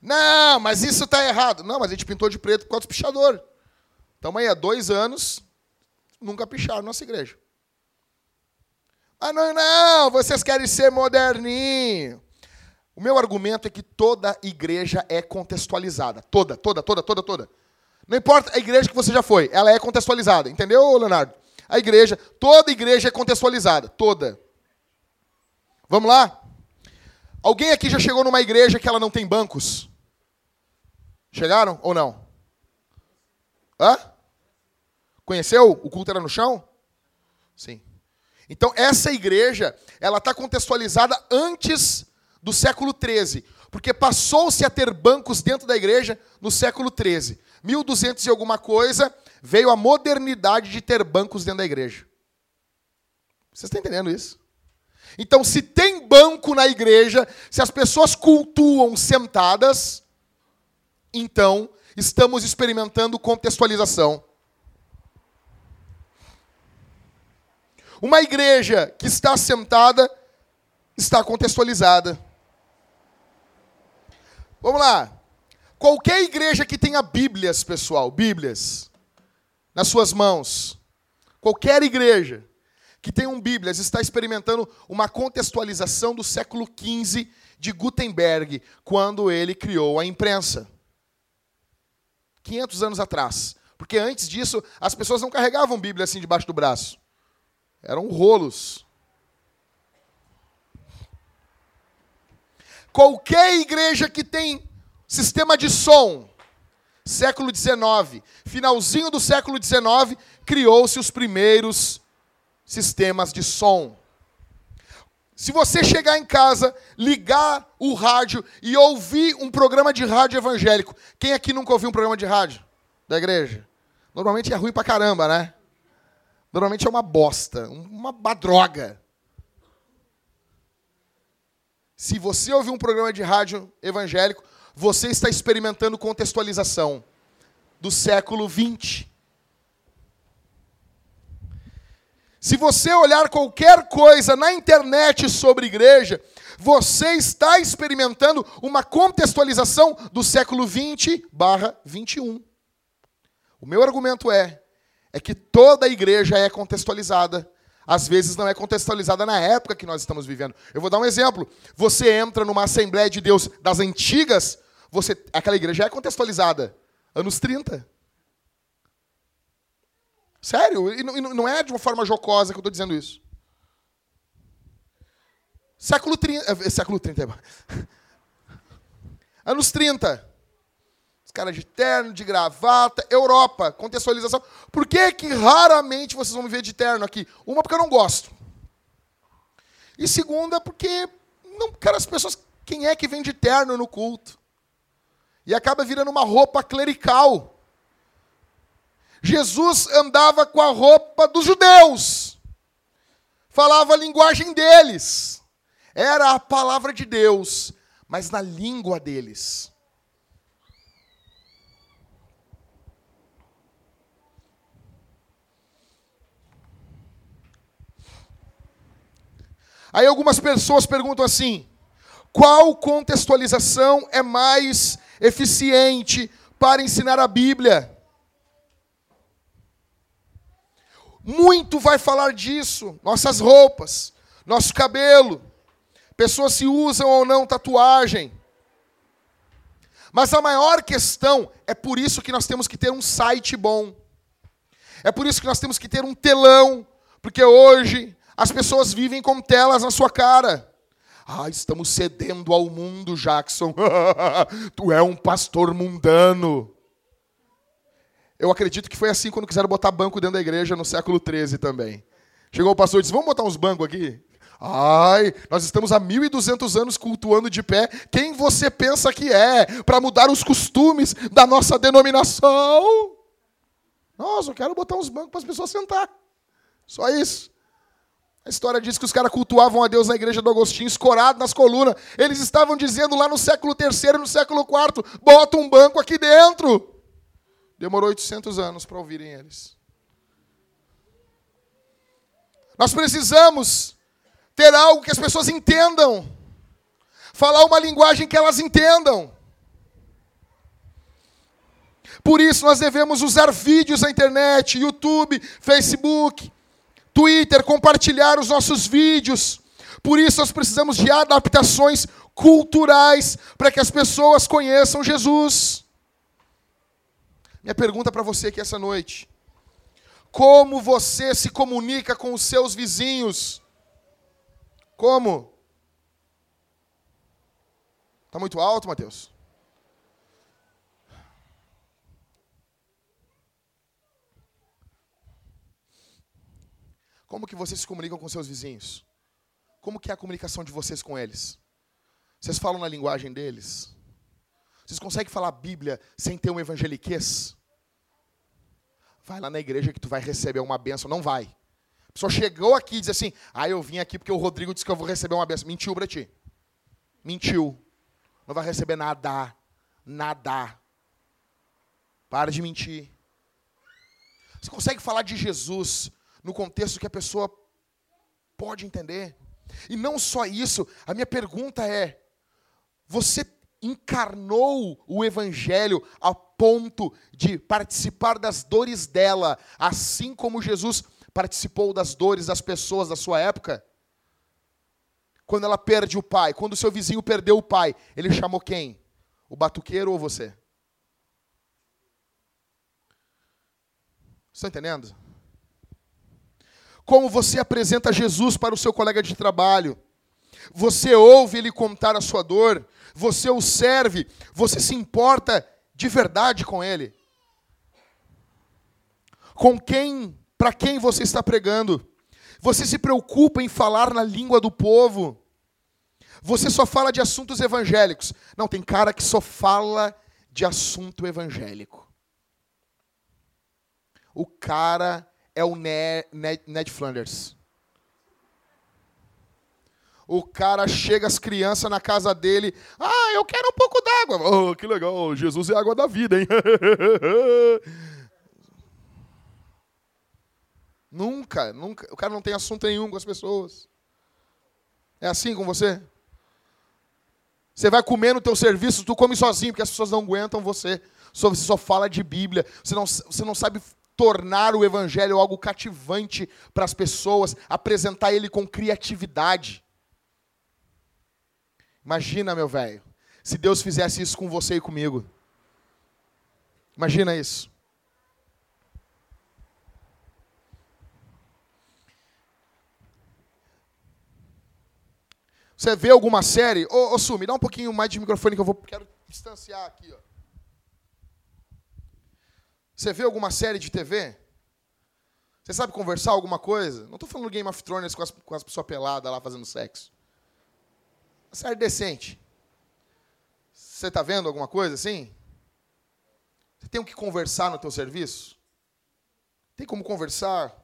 Não, mas isso está errado. Não, mas a gente pintou de preto por causa do pichador. Estamos aí há dois anos, nunca picharam nossa igreja. Ah, não, não, vocês querem ser moderninho. O meu argumento é que toda igreja é contextualizada. Toda, toda, toda, toda, toda. Não importa a igreja que você já foi, ela é contextualizada. Entendeu, Leonardo? A igreja, toda igreja é contextualizada. Toda. Vamos lá? Alguém aqui já chegou numa igreja que ela não tem bancos? Chegaram ou não? Hã? Conheceu? O culto era no chão? Sim. Então, essa igreja, ela está contextualizada antes do século XIII, porque passou-se a ter bancos dentro da igreja no século XIII. 1200 e alguma coisa, veio a modernidade de ter bancos dentro da igreja. Vocês estão entendendo isso? Então, se tem banco na igreja, se as pessoas cultuam sentadas, então estamos experimentando contextualização. Uma igreja que está sentada está contextualizada. Vamos lá. Qualquer igreja que tenha Bíblias, pessoal, Bíblias, nas suas mãos, qualquer igreja que tenha um Bíblias está experimentando uma contextualização do século XV de Gutenberg, quando ele criou a imprensa. 500 anos atrás. Porque antes disso, as pessoas não carregavam Bíblia assim debaixo do braço. Eram rolos. Qualquer igreja que tem sistema de som, século XIX, finalzinho do século XIX, criou-se os primeiros sistemas de som. Se você chegar em casa, ligar o rádio e ouvir um programa de rádio evangélico, quem aqui nunca ouviu um programa de rádio da igreja? Normalmente é ruim pra caramba, né? Normalmente é uma bosta, uma, uma droga. Se você ouvir um programa de rádio evangélico, você está experimentando contextualização do século 20. Se você olhar qualquer coisa na internet sobre igreja, você está experimentando uma contextualização do século 20 barra 21. O meu argumento é, é que toda igreja é contextualizada às vezes não é contextualizada na época que nós estamos vivendo. Eu vou dar um exemplo. Você entra numa Assembleia de Deus das antigas, você, aquela igreja é contextualizada. Anos 30. Sério, e não é de uma forma jocosa que eu estou dizendo isso. Século 30. Eh, século 30 é Anos 30. Os caras de terno, de gravata, Europa, contextualização. Por que, que raramente vocês vão me ver de terno aqui? Uma, porque eu não gosto. E segunda, porque, não, cara, as pessoas. Quem é que vem de terno no culto? E acaba virando uma roupa clerical. Jesus andava com a roupa dos judeus, falava a linguagem deles, era a palavra de Deus, mas na língua deles. Aí algumas pessoas perguntam assim: qual contextualização é mais eficiente para ensinar a Bíblia? Muito vai falar disso, nossas roupas, nosso cabelo, pessoas se usam ou não tatuagem. Mas a maior questão é por isso que nós temos que ter um site bom. É por isso que nós temos que ter um telão, porque hoje as pessoas vivem com telas na sua cara. Ah, estamos cedendo ao mundo, Jackson. tu é um pastor mundano. Eu acredito que foi assim quando quiseram botar banco dentro da igreja no século XIII também. Chegou o pastor e disse: Vamos botar uns bancos aqui? Ai, nós estamos há 1.200 anos cultuando de pé. Quem você pensa que é para mudar os costumes da nossa denominação? Nossa, eu quero botar uns bancos para as pessoas sentar. Só isso. A história diz que os caras cultuavam a Deus na igreja do Agostinho, escorado nas colunas. Eles estavam dizendo lá no século III no século IV: bota um banco aqui dentro. Demorou 800 anos para ouvirem eles. Nós precisamos ter algo que as pessoas entendam, falar uma linguagem que elas entendam. Por isso, nós devemos usar vídeos na internet, YouTube, Facebook, Twitter, compartilhar os nossos vídeos. Por isso nós precisamos de adaptações culturais para que as pessoas conheçam Jesus. Minha pergunta para você aqui essa noite: como você se comunica com os seus vizinhos? Como? Está muito alto, Mateus? Como que vocês se comunicam com seus vizinhos? Como que é a comunicação de vocês com eles? Vocês falam na linguagem deles? Vocês conseguem falar Bíblia sem ter um evangeliquez? Vai lá na igreja que tu vai receber uma benção. Não vai. A pessoa chegou aqui e diz assim: Ah, eu vim aqui porque o Rodrigo disse que eu vou receber uma benção. Mentiu para ti. Mentiu. Não vai receber nada. Nada. Para de mentir. Você consegue falar de Jesus no contexto que a pessoa pode entender. E não só isso, a minha pergunta é: você encarnou o Evangelho a ponto de participar das dores dela, assim como Jesus participou das dores das pessoas da sua época? Quando ela perde o pai, quando o seu vizinho perdeu o pai, ele chamou quem? O batuqueiro ou você? Estão entendendo? Como você apresenta Jesus para o seu colega de trabalho. Você ouve ele contar a sua dor, você o serve, você se importa de verdade com ele. Com quem, para quem você está pregando? Você se preocupa em falar na língua do povo? Você só fala de assuntos evangélicos. Não, tem cara que só fala de assunto evangélico. O cara é o Ned, Ned Flanders. O cara chega as crianças na casa dele. Ah, eu quero um pouco d'água. Oh, que legal. Jesus é água da vida, hein? nunca, nunca. O cara não tem assunto nenhum com as pessoas. É assim com você? Você vai comer no teu serviço, tu come sozinho, porque as pessoas não aguentam você. Você só fala de Bíblia. Você não, você não sabe tornar o evangelho algo cativante para as pessoas, apresentar ele com criatividade. Imagina, meu velho, se Deus fizesse isso com você e comigo. Imagina isso. Você vê alguma série? Ô, ô Su, me dá um pouquinho mais de microfone que eu vou quero distanciar aqui, ó. Você vê alguma série de TV? Você sabe conversar alguma coisa? Não estou falando Game of Thrones com as, com as pessoas peladas lá fazendo sexo. Uma série decente. Você está vendo alguma coisa assim? Você tem o que conversar no teu serviço? Tem como conversar?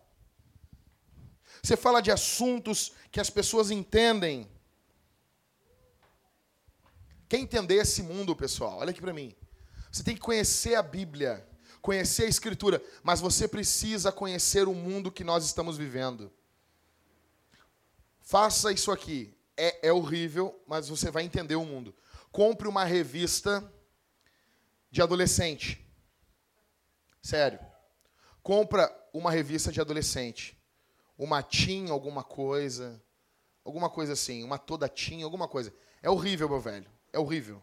Você fala de assuntos que as pessoas entendem. Quer entender esse mundo, pessoal? Olha aqui para mim. Você tem que conhecer a Bíblia, conhecer a Escritura, mas você precisa conhecer o mundo que nós estamos vivendo. Faça isso aqui. É, é horrível, mas você vai entender o mundo. Compre uma revista de adolescente. Sério. Compra uma revista de adolescente. Uma teen, alguma coisa. Alguma coisa assim. Uma toda teen, alguma coisa. É horrível, meu velho. É horrível.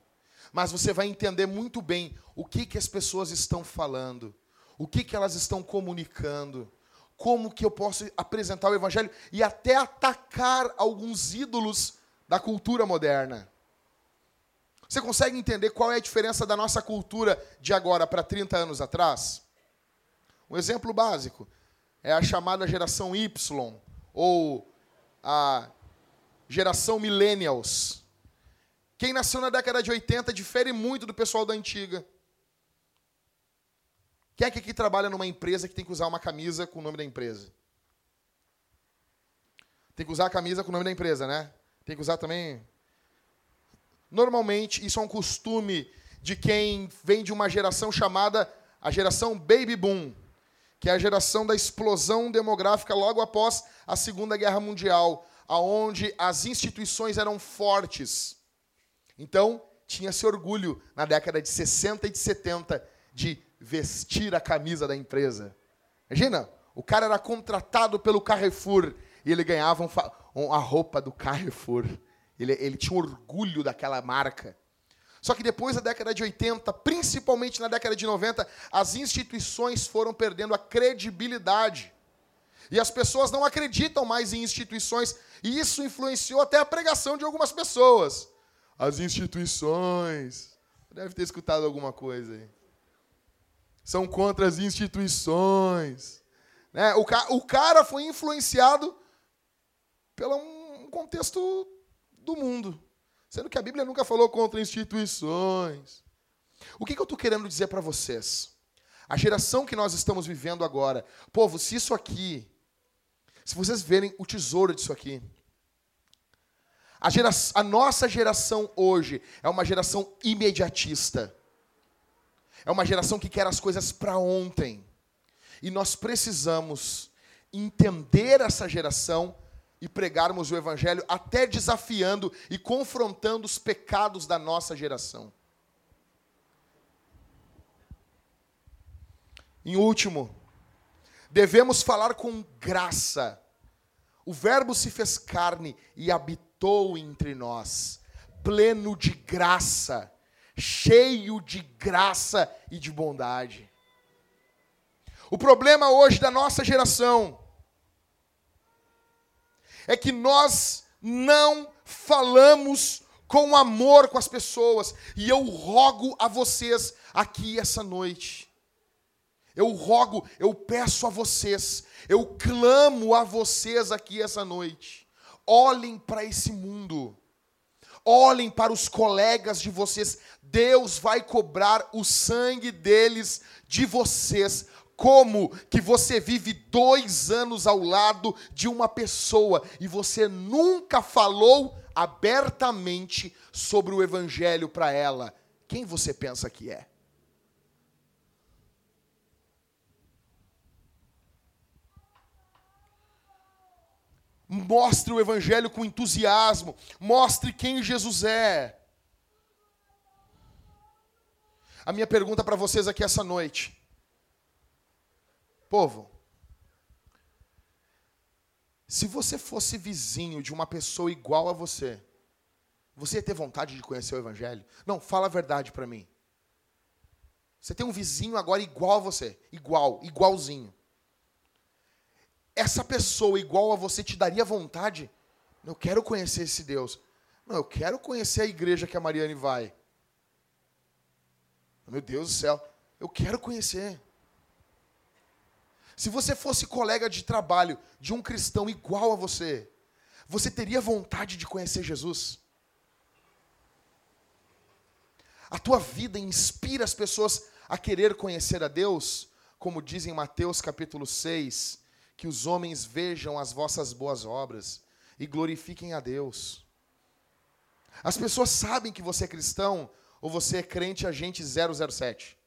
Mas você vai entender muito bem o que, que as pessoas estão falando, o que, que elas estão comunicando, como que eu posso apresentar o Evangelho e até atacar alguns ídolos da cultura moderna. Você consegue entender qual é a diferença da nossa cultura de agora para 30 anos atrás? Um exemplo básico é a chamada geração Y, ou a geração Millennials. Quem nasceu na década de 80 difere muito do pessoal da antiga. Quem é que aqui trabalha numa empresa que tem que usar uma camisa com o nome da empresa? Tem que usar a camisa com o nome da empresa, né? Tem que usar também. Normalmente, isso é um costume de quem vem de uma geração chamada a geração Baby Boom, que é a geração da explosão demográfica logo após a Segunda Guerra Mundial, aonde as instituições eram fortes então, tinha-se orgulho na década de 60 e de 70 de vestir a camisa da empresa. Imagina, o cara era contratado pelo Carrefour e ele ganhava um, um, a roupa do Carrefour. Ele, ele tinha orgulho daquela marca. Só que depois da década de 80, principalmente na década de 90, as instituições foram perdendo a credibilidade. E as pessoas não acreditam mais em instituições, e isso influenciou até a pregação de algumas pessoas. As instituições. Deve ter escutado alguma coisa aí. São contra as instituições. Né? O, ca o cara foi influenciado pelo um contexto do mundo. Sendo que a Bíblia nunca falou contra instituições. O que, que eu estou querendo dizer para vocês? A geração que nós estamos vivendo agora. Povo, se isso aqui. Se vocês verem o tesouro disso aqui. A, gera, a nossa geração hoje é uma geração imediatista. É uma geração que quer as coisas para ontem. E nós precisamos entender essa geração e pregarmos o Evangelho, até desafiando e confrontando os pecados da nossa geração. Em último, devemos falar com graça. O Verbo se fez carne e habitou entre nós, pleno de graça, cheio de graça e de bondade. O problema hoje da nossa geração é que nós não falamos com amor com as pessoas, e eu rogo a vocês aqui essa noite. Eu rogo, eu peço a vocês, eu clamo a vocês aqui essa noite Olhem para esse mundo. Olhem para os colegas de vocês. Deus vai cobrar o sangue deles de vocês. Como que você vive dois anos ao lado de uma pessoa e você nunca falou abertamente sobre o Evangelho para ela? Quem você pensa que é? Mostre o Evangelho com entusiasmo. Mostre quem Jesus é. A minha pergunta para vocês aqui essa noite. Povo, se você fosse vizinho de uma pessoa igual a você, você ia ter vontade de conhecer o Evangelho? Não, fala a verdade para mim. Você tem um vizinho agora igual a você, igual, igualzinho essa pessoa igual a você te daria vontade? Eu quero conhecer esse Deus. Não, eu quero conhecer a igreja que a Mariane vai. Meu Deus do céu, eu quero conhecer. Se você fosse colega de trabalho de um cristão igual a você, você teria vontade de conhecer Jesus? A tua vida inspira as pessoas a querer conhecer a Deus? Como diz em Mateus capítulo 6, que os homens vejam as vossas boas obras e glorifiquem a Deus. As pessoas sabem que você é cristão ou você é crente agente 007?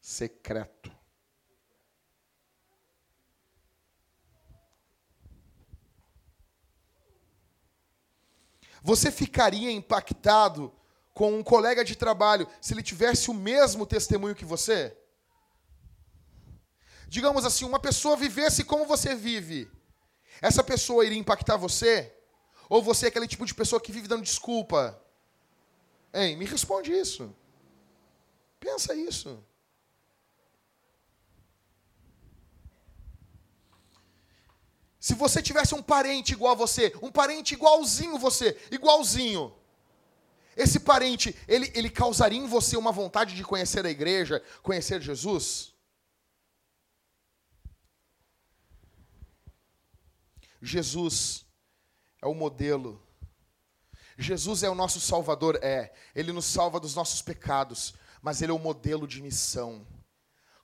Secreto. Você ficaria impactado com um colega de trabalho se ele tivesse o mesmo testemunho que você? Digamos assim, uma pessoa vivesse como você vive. Essa pessoa iria impactar você? Ou você é aquele tipo de pessoa que vive dando desculpa? Hein, me responde isso. Pensa isso. Se você tivesse um parente igual a você, um parente igualzinho você, igualzinho, esse parente, ele, ele causaria em você uma vontade de conhecer a igreja, conhecer Jesus? Jesus é o modelo. Jesus é o nosso Salvador, é. Ele nos salva dos nossos pecados, mas Ele é o modelo de missão.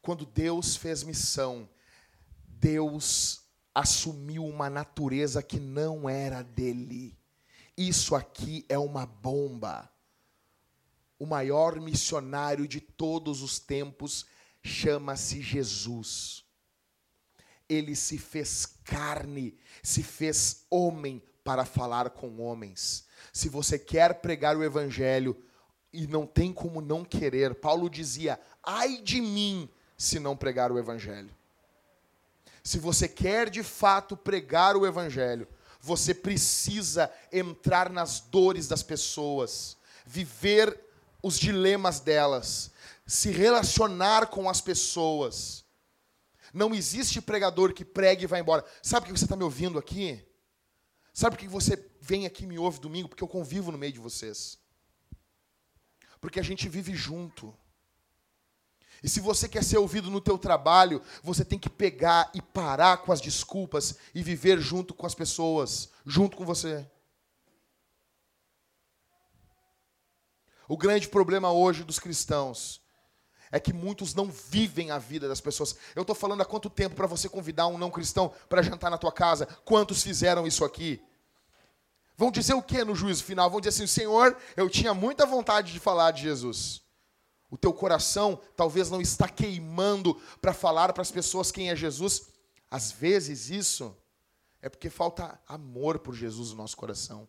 Quando Deus fez missão, Deus assumiu uma natureza que não era dele. Isso aqui é uma bomba. O maior missionário de todos os tempos chama-se Jesus. Ele se fez carne, se fez homem para falar com homens. Se você quer pregar o evangelho e não tem como não querer, Paulo dizia: ai de mim se não pregar o evangelho. Se você quer de fato pregar o evangelho, você precisa entrar nas dores das pessoas, viver os dilemas delas, se relacionar com as pessoas. Não existe pregador que pregue e vai embora. Sabe por que você está me ouvindo aqui? Sabe por que você vem aqui e me ouve domingo? Porque eu convivo no meio de vocês. Porque a gente vive junto. E se você quer ser ouvido no teu trabalho, você tem que pegar e parar com as desculpas e viver junto com as pessoas, junto com você. O grande problema hoje dos cristãos é que muitos não vivem a vida das pessoas. Eu estou falando há quanto tempo para você convidar um não cristão para jantar na tua casa? Quantos fizeram isso aqui? Vão dizer o que no juízo final? Vão dizer assim: Senhor, eu tinha muita vontade de falar de Jesus. O teu coração talvez não está queimando para falar para as pessoas quem é Jesus. Às vezes isso é porque falta amor por Jesus no nosso coração.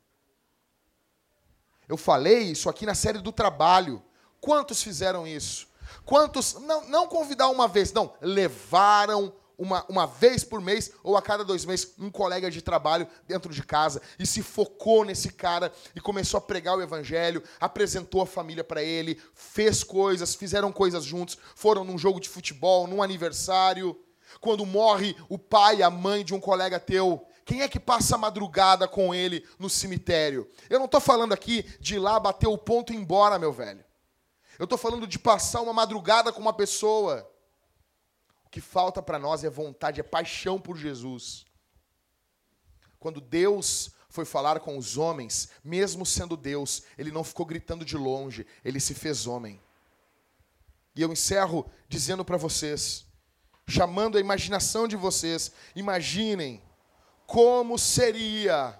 Eu falei isso aqui na série do trabalho. Quantos fizeram isso? Quantos, não, não convidar uma vez, não, levaram uma, uma vez por mês ou a cada dois meses um colega de trabalho dentro de casa e se focou nesse cara e começou a pregar o evangelho, apresentou a família para ele, fez coisas, fizeram coisas juntos, foram num jogo de futebol, num aniversário. Quando morre o pai, a mãe de um colega teu, quem é que passa a madrugada com ele no cemitério? Eu não estou falando aqui de ir lá bater o ponto e ir embora, meu velho. Eu estou falando de passar uma madrugada com uma pessoa que falta para nós é vontade, é paixão por Jesus. Quando Deus foi falar com os homens, mesmo sendo Deus, ele não ficou gritando de longe, ele se fez homem. E eu encerro dizendo para vocês, chamando a imaginação de vocês, imaginem como seria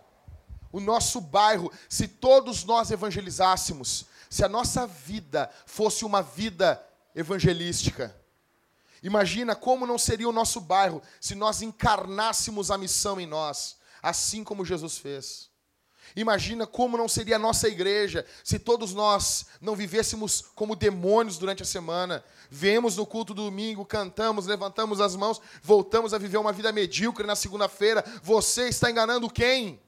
o nosso bairro se todos nós evangelizássemos, se a nossa vida fosse uma vida evangelística. Imagina como não seria o nosso bairro se nós encarnássemos a missão em nós, assim como Jesus fez. Imagina como não seria a nossa igreja se todos nós não vivêssemos como demônios durante a semana. Vemos no culto do domingo, cantamos, levantamos as mãos, voltamos a viver uma vida medíocre na segunda-feira. Você está enganando quem?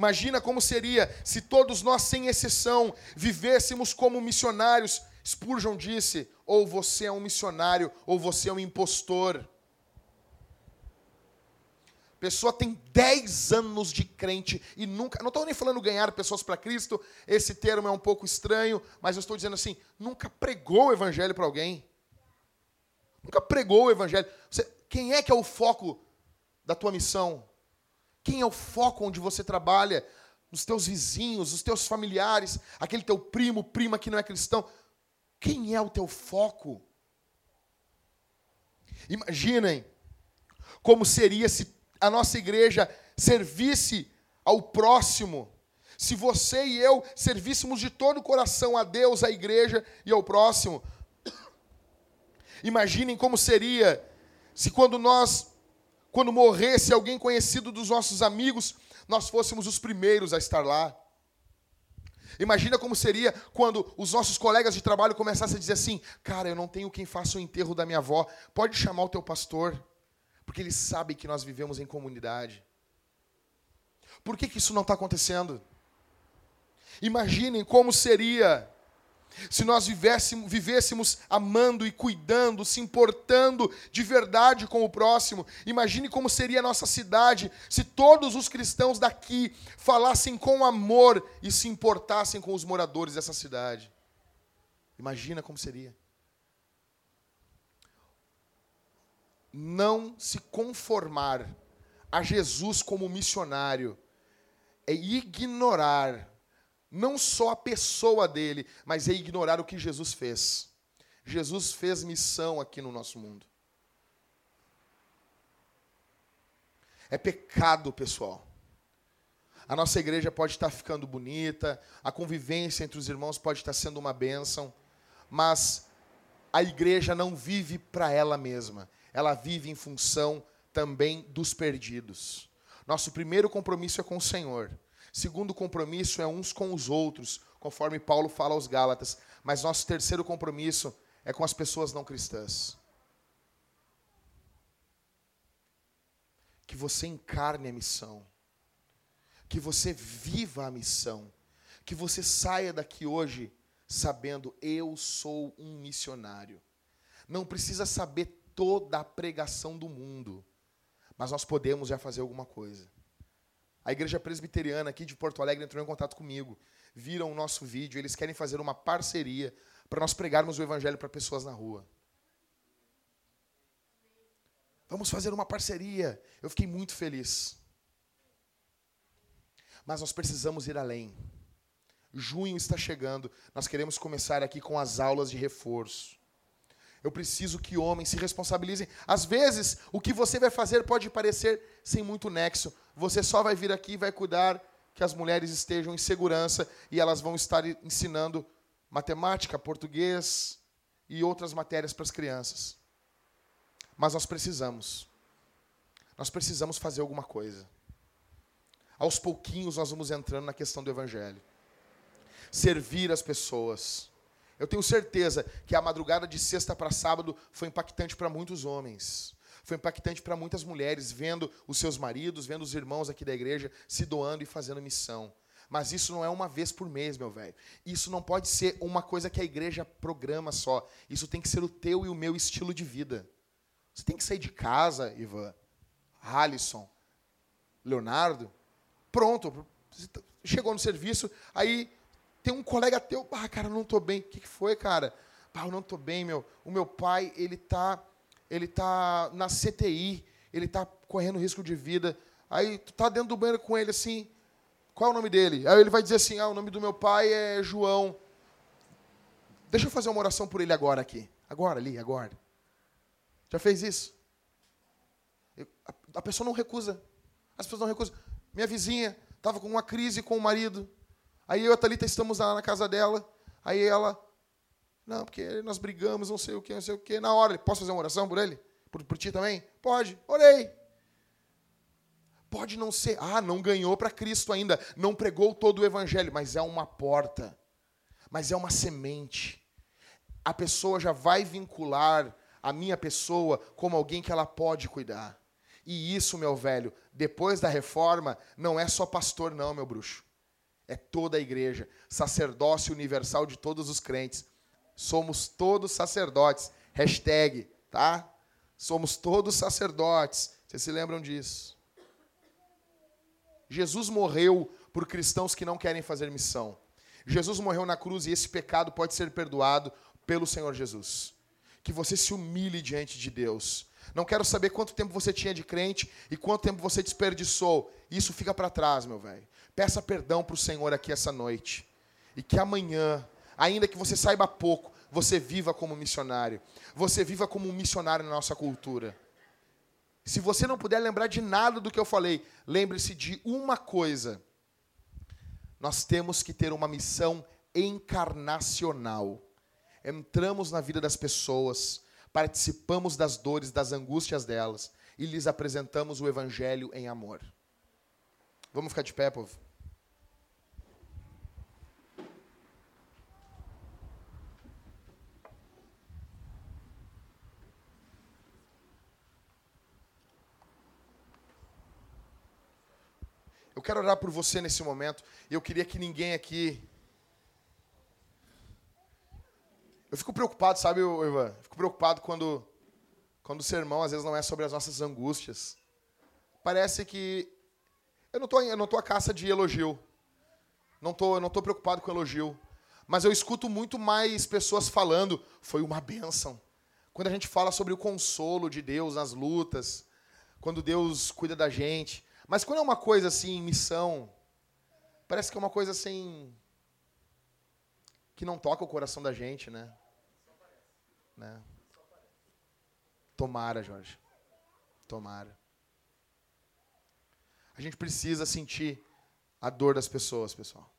Imagina como seria se todos nós, sem exceção, vivêssemos como missionários Spurgeon disse: ou você é um missionário, ou você é um impostor. Pessoa tem 10 anos de crente e nunca. Não estou nem falando ganhar pessoas para Cristo, esse termo é um pouco estranho, mas eu estou dizendo assim: nunca pregou o evangelho para alguém. Nunca pregou o evangelho. Você, quem é que é o foco da tua missão? Quem é o foco onde você trabalha? Nos teus vizinhos, os teus familiares, aquele teu primo, prima que não é cristão. Quem é o teu foco? Imaginem como seria se a nossa igreja servisse ao próximo, se você e eu servíssemos de todo o coração a Deus, à igreja e ao próximo. Imaginem como seria se quando nós, quando morresse alguém conhecido dos nossos amigos, nós fôssemos os primeiros a estar lá. Imagina como seria quando os nossos colegas de trabalho começassem a dizer assim: Cara, eu não tenho quem faça o enterro da minha avó, pode chamar o teu pastor porque eles sabem que nós vivemos em comunidade. Por que, que isso não está acontecendo? Imaginem como seria se nós vivêssemos, vivêssemos amando e cuidando, se importando de verdade com o próximo. Imagine como seria a nossa cidade se todos os cristãos daqui falassem com amor e se importassem com os moradores dessa cidade. Imagina como seria. não se conformar a Jesus como missionário é ignorar não só a pessoa dele, mas é ignorar o que Jesus fez. Jesus fez missão aqui no nosso mundo. É pecado, pessoal. A nossa igreja pode estar ficando bonita, a convivência entre os irmãos pode estar sendo uma bênção, mas a igreja não vive para ela mesma ela vive em função também dos perdidos. Nosso primeiro compromisso é com o Senhor. Segundo compromisso é uns com os outros, conforme Paulo fala aos Gálatas. Mas nosso terceiro compromisso é com as pessoas não cristãs. Que você encarne a missão. Que você viva a missão. Que você saia daqui hoje sabendo, eu sou um missionário. Não precisa saber toda a pregação do mundo, mas nós podemos já fazer alguma coisa. A igreja presbiteriana aqui de Porto Alegre entrou em contato comigo, viram o nosso vídeo, eles querem fazer uma parceria para nós pregarmos o evangelho para pessoas na rua. Vamos fazer uma parceria. Eu fiquei muito feliz. Mas nós precisamos ir além. Junho está chegando. Nós queremos começar aqui com as aulas de reforço. Eu preciso que homens se responsabilizem. Às vezes, o que você vai fazer pode parecer sem muito nexo. Você só vai vir aqui e vai cuidar que as mulheres estejam em segurança e elas vão estar ensinando matemática, português e outras matérias para as crianças. Mas nós precisamos. Nós precisamos fazer alguma coisa. Aos pouquinhos nós vamos entrando na questão do evangelho. Servir as pessoas eu tenho certeza que a madrugada de sexta para sábado foi impactante para muitos homens. Foi impactante para muitas mulheres, vendo os seus maridos, vendo os irmãos aqui da igreja se doando e fazendo missão. Mas isso não é uma vez por mês, meu velho. Isso não pode ser uma coisa que a igreja programa só. Isso tem que ser o teu e o meu estilo de vida. Você tem que sair de casa, Ivan, Alisson, Leonardo. Pronto, chegou no serviço, aí tem um colega teu, ah, cara, não estou bem. O que, que foi, cara? Ah, eu não estou bem, meu. O meu pai, ele tá, ele tá na CTI, ele tá correndo risco de vida. Aí tu tá dentro do banheiro com ele assim, qual é o nome dele? Aí ele vai dizer assim, ah, o nome do meu pai é João. Deixa eu fazer uma oração por ele agora aqui. Agora, ali, agora. Já fez isso? Eu, a, a pessoa não recusa. As pessoas não recusam. Minha vizinha estava com uma crise com o marido. Aí eu e a Thalita estamos lá na casa dela. Aí ela, não, porque nós brigamos, não sei o que, não sei o que. Na hora, posso fazer uma oração por ele? Por, por ti também? Pode, orei. Pode não ser, ah, não ganhou para Cristo ainda, não pregou todo o evangelho, mas é uma porta, mas é uma semente. A pessoa já vai vincular a minha pessoa como alguém que ela pode cuidar. E isso, meu velho, depois da reforma, não é só pastor, não, meu bruxo é toda a igreja, sacerdócio universal de todos os crentes. Somos todos sacerdotes. Hashtag, tá? Somos todos sacerdotes. Vocês se lembram disso? Jesus morreu por cristãos que não querem fazer missão. Jesus morreu na cruz e esse pecado pode ser perdoado pelo Senhor Jesus. Que você se humilhe diante de Deus. Não quero saber quanto tempo você tinha de crente e quanto tempo você desperdiçou. Isso fica para trás, meu velho. Peça perdão para o Senhor aqui essa noite. E que amanhã, ainda que você saiba pouco, você viva como missionário. Você viva como um missionário na nossa cultura. Se você não puder lembrar de nada do que eu falei, lembre-se de uma coisa. Nós temos que ter uma missão encarnacional. Entramos na vida das pessoas, participamos das dores, das angústias delas e lhes apresentamos o evangelho em amor. Vamos ficar de pé, povo? Eu quero orar por você nesse momento. Eu queria que ninguém aqui. Eu fico preocupado, sabe, Ivan? Fico preocupado quando, quando o sermão às vezes não é sobre as nossas angústias. Parece que. Eu não estou eu não a caça de elogio. Não tô, eu não estou preocupado com elogio. Mas eu escuto muito mais pessoas falando, foi uma bênção. Quando a gente fala sobre o consolo de Deus nas lutas, quando Deus cuida da gente. Mas quando é uma coisa assim, missão, parece que é uma coisa assim. que não toca o coração da gente, né? né? Tomara, Jorge. Tomara. A gente precisa sentir a dor das pessoas, pessoal.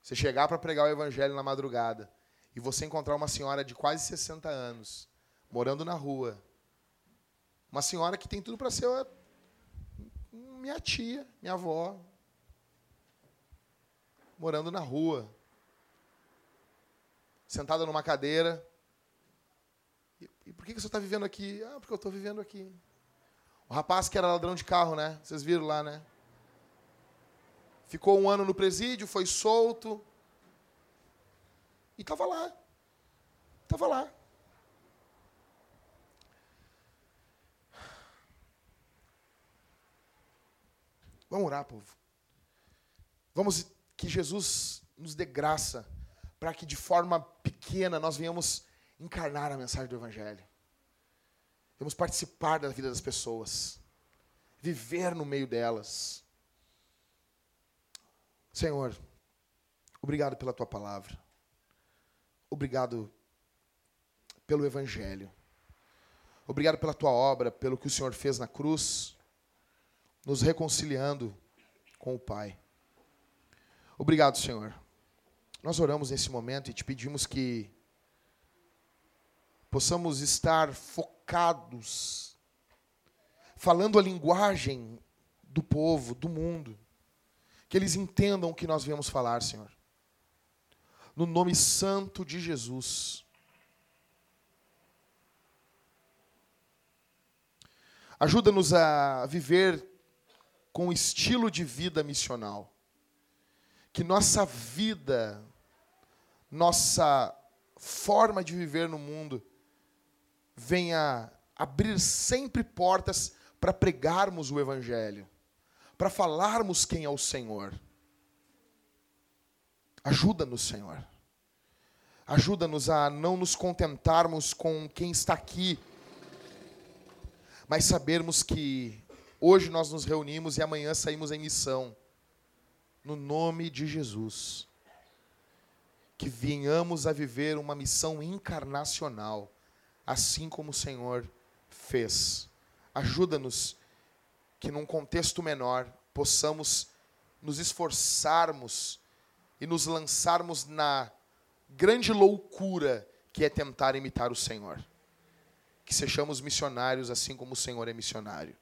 Você chegar para pregar o evangelho na madrugada e você encontrar uma senhora de quase 60 anos, morando na rua, uma senhora que tem tudo para ser minha tia, minha avó, morando na rua, sentada numa cadeira. E, e por que, que você está vivendo aqui? Ah, porque eu estou vivendo aqui. O rapaz que era ladrão de carro, né? Vocês viram lá, né? Ficou um ano no presídio, foi solto. E estava lá. Estava lá. Vamos orar, povo. Vamos que Jesus nos dê graça para que de forma pequena nós venhamos encarnar a mensagem do Evangelho. Vamos participar da vida das pessoas, viver no meio delas. Senhor, obrigado pela tua palavra. Obrigado pelo Evangelho. Obrigado pela tua obra, pelo que o Senhor fez na cruz nos reconciliando com o Pai. Obrigado, Senhor. Nós oramos nesse momento e te pedimos que possamos estar focados, falando a linguagem do povo, do mundo, que eles entendam o que nós viemos falar, Senhor. No nome santo de Jesus. Ajuda-nos a viver com o estilo de vida missional. Que nossa vida, nossa forma de viver no mundo, venha abrir sempre portas para pregarmos o Evangelho, para falarmos quem é o Senhor. Ajuda-nos, Senhor. Ajuda-nos a não nos contentarmos com quem está aqui, mas sabermos que Hoje nós nos reunimos e amanhã saímos em missão. No nome de Jesus. Que venhamos a viver uma missão encarnacional, assim como o Senhor fez. Ajuda-nos que num contexto menor possamos nos esforçarmos e nos lançarmos na grande loucura que é tentar imitar o Senhor. Que sejamos missionários assim como o Senhor é missionário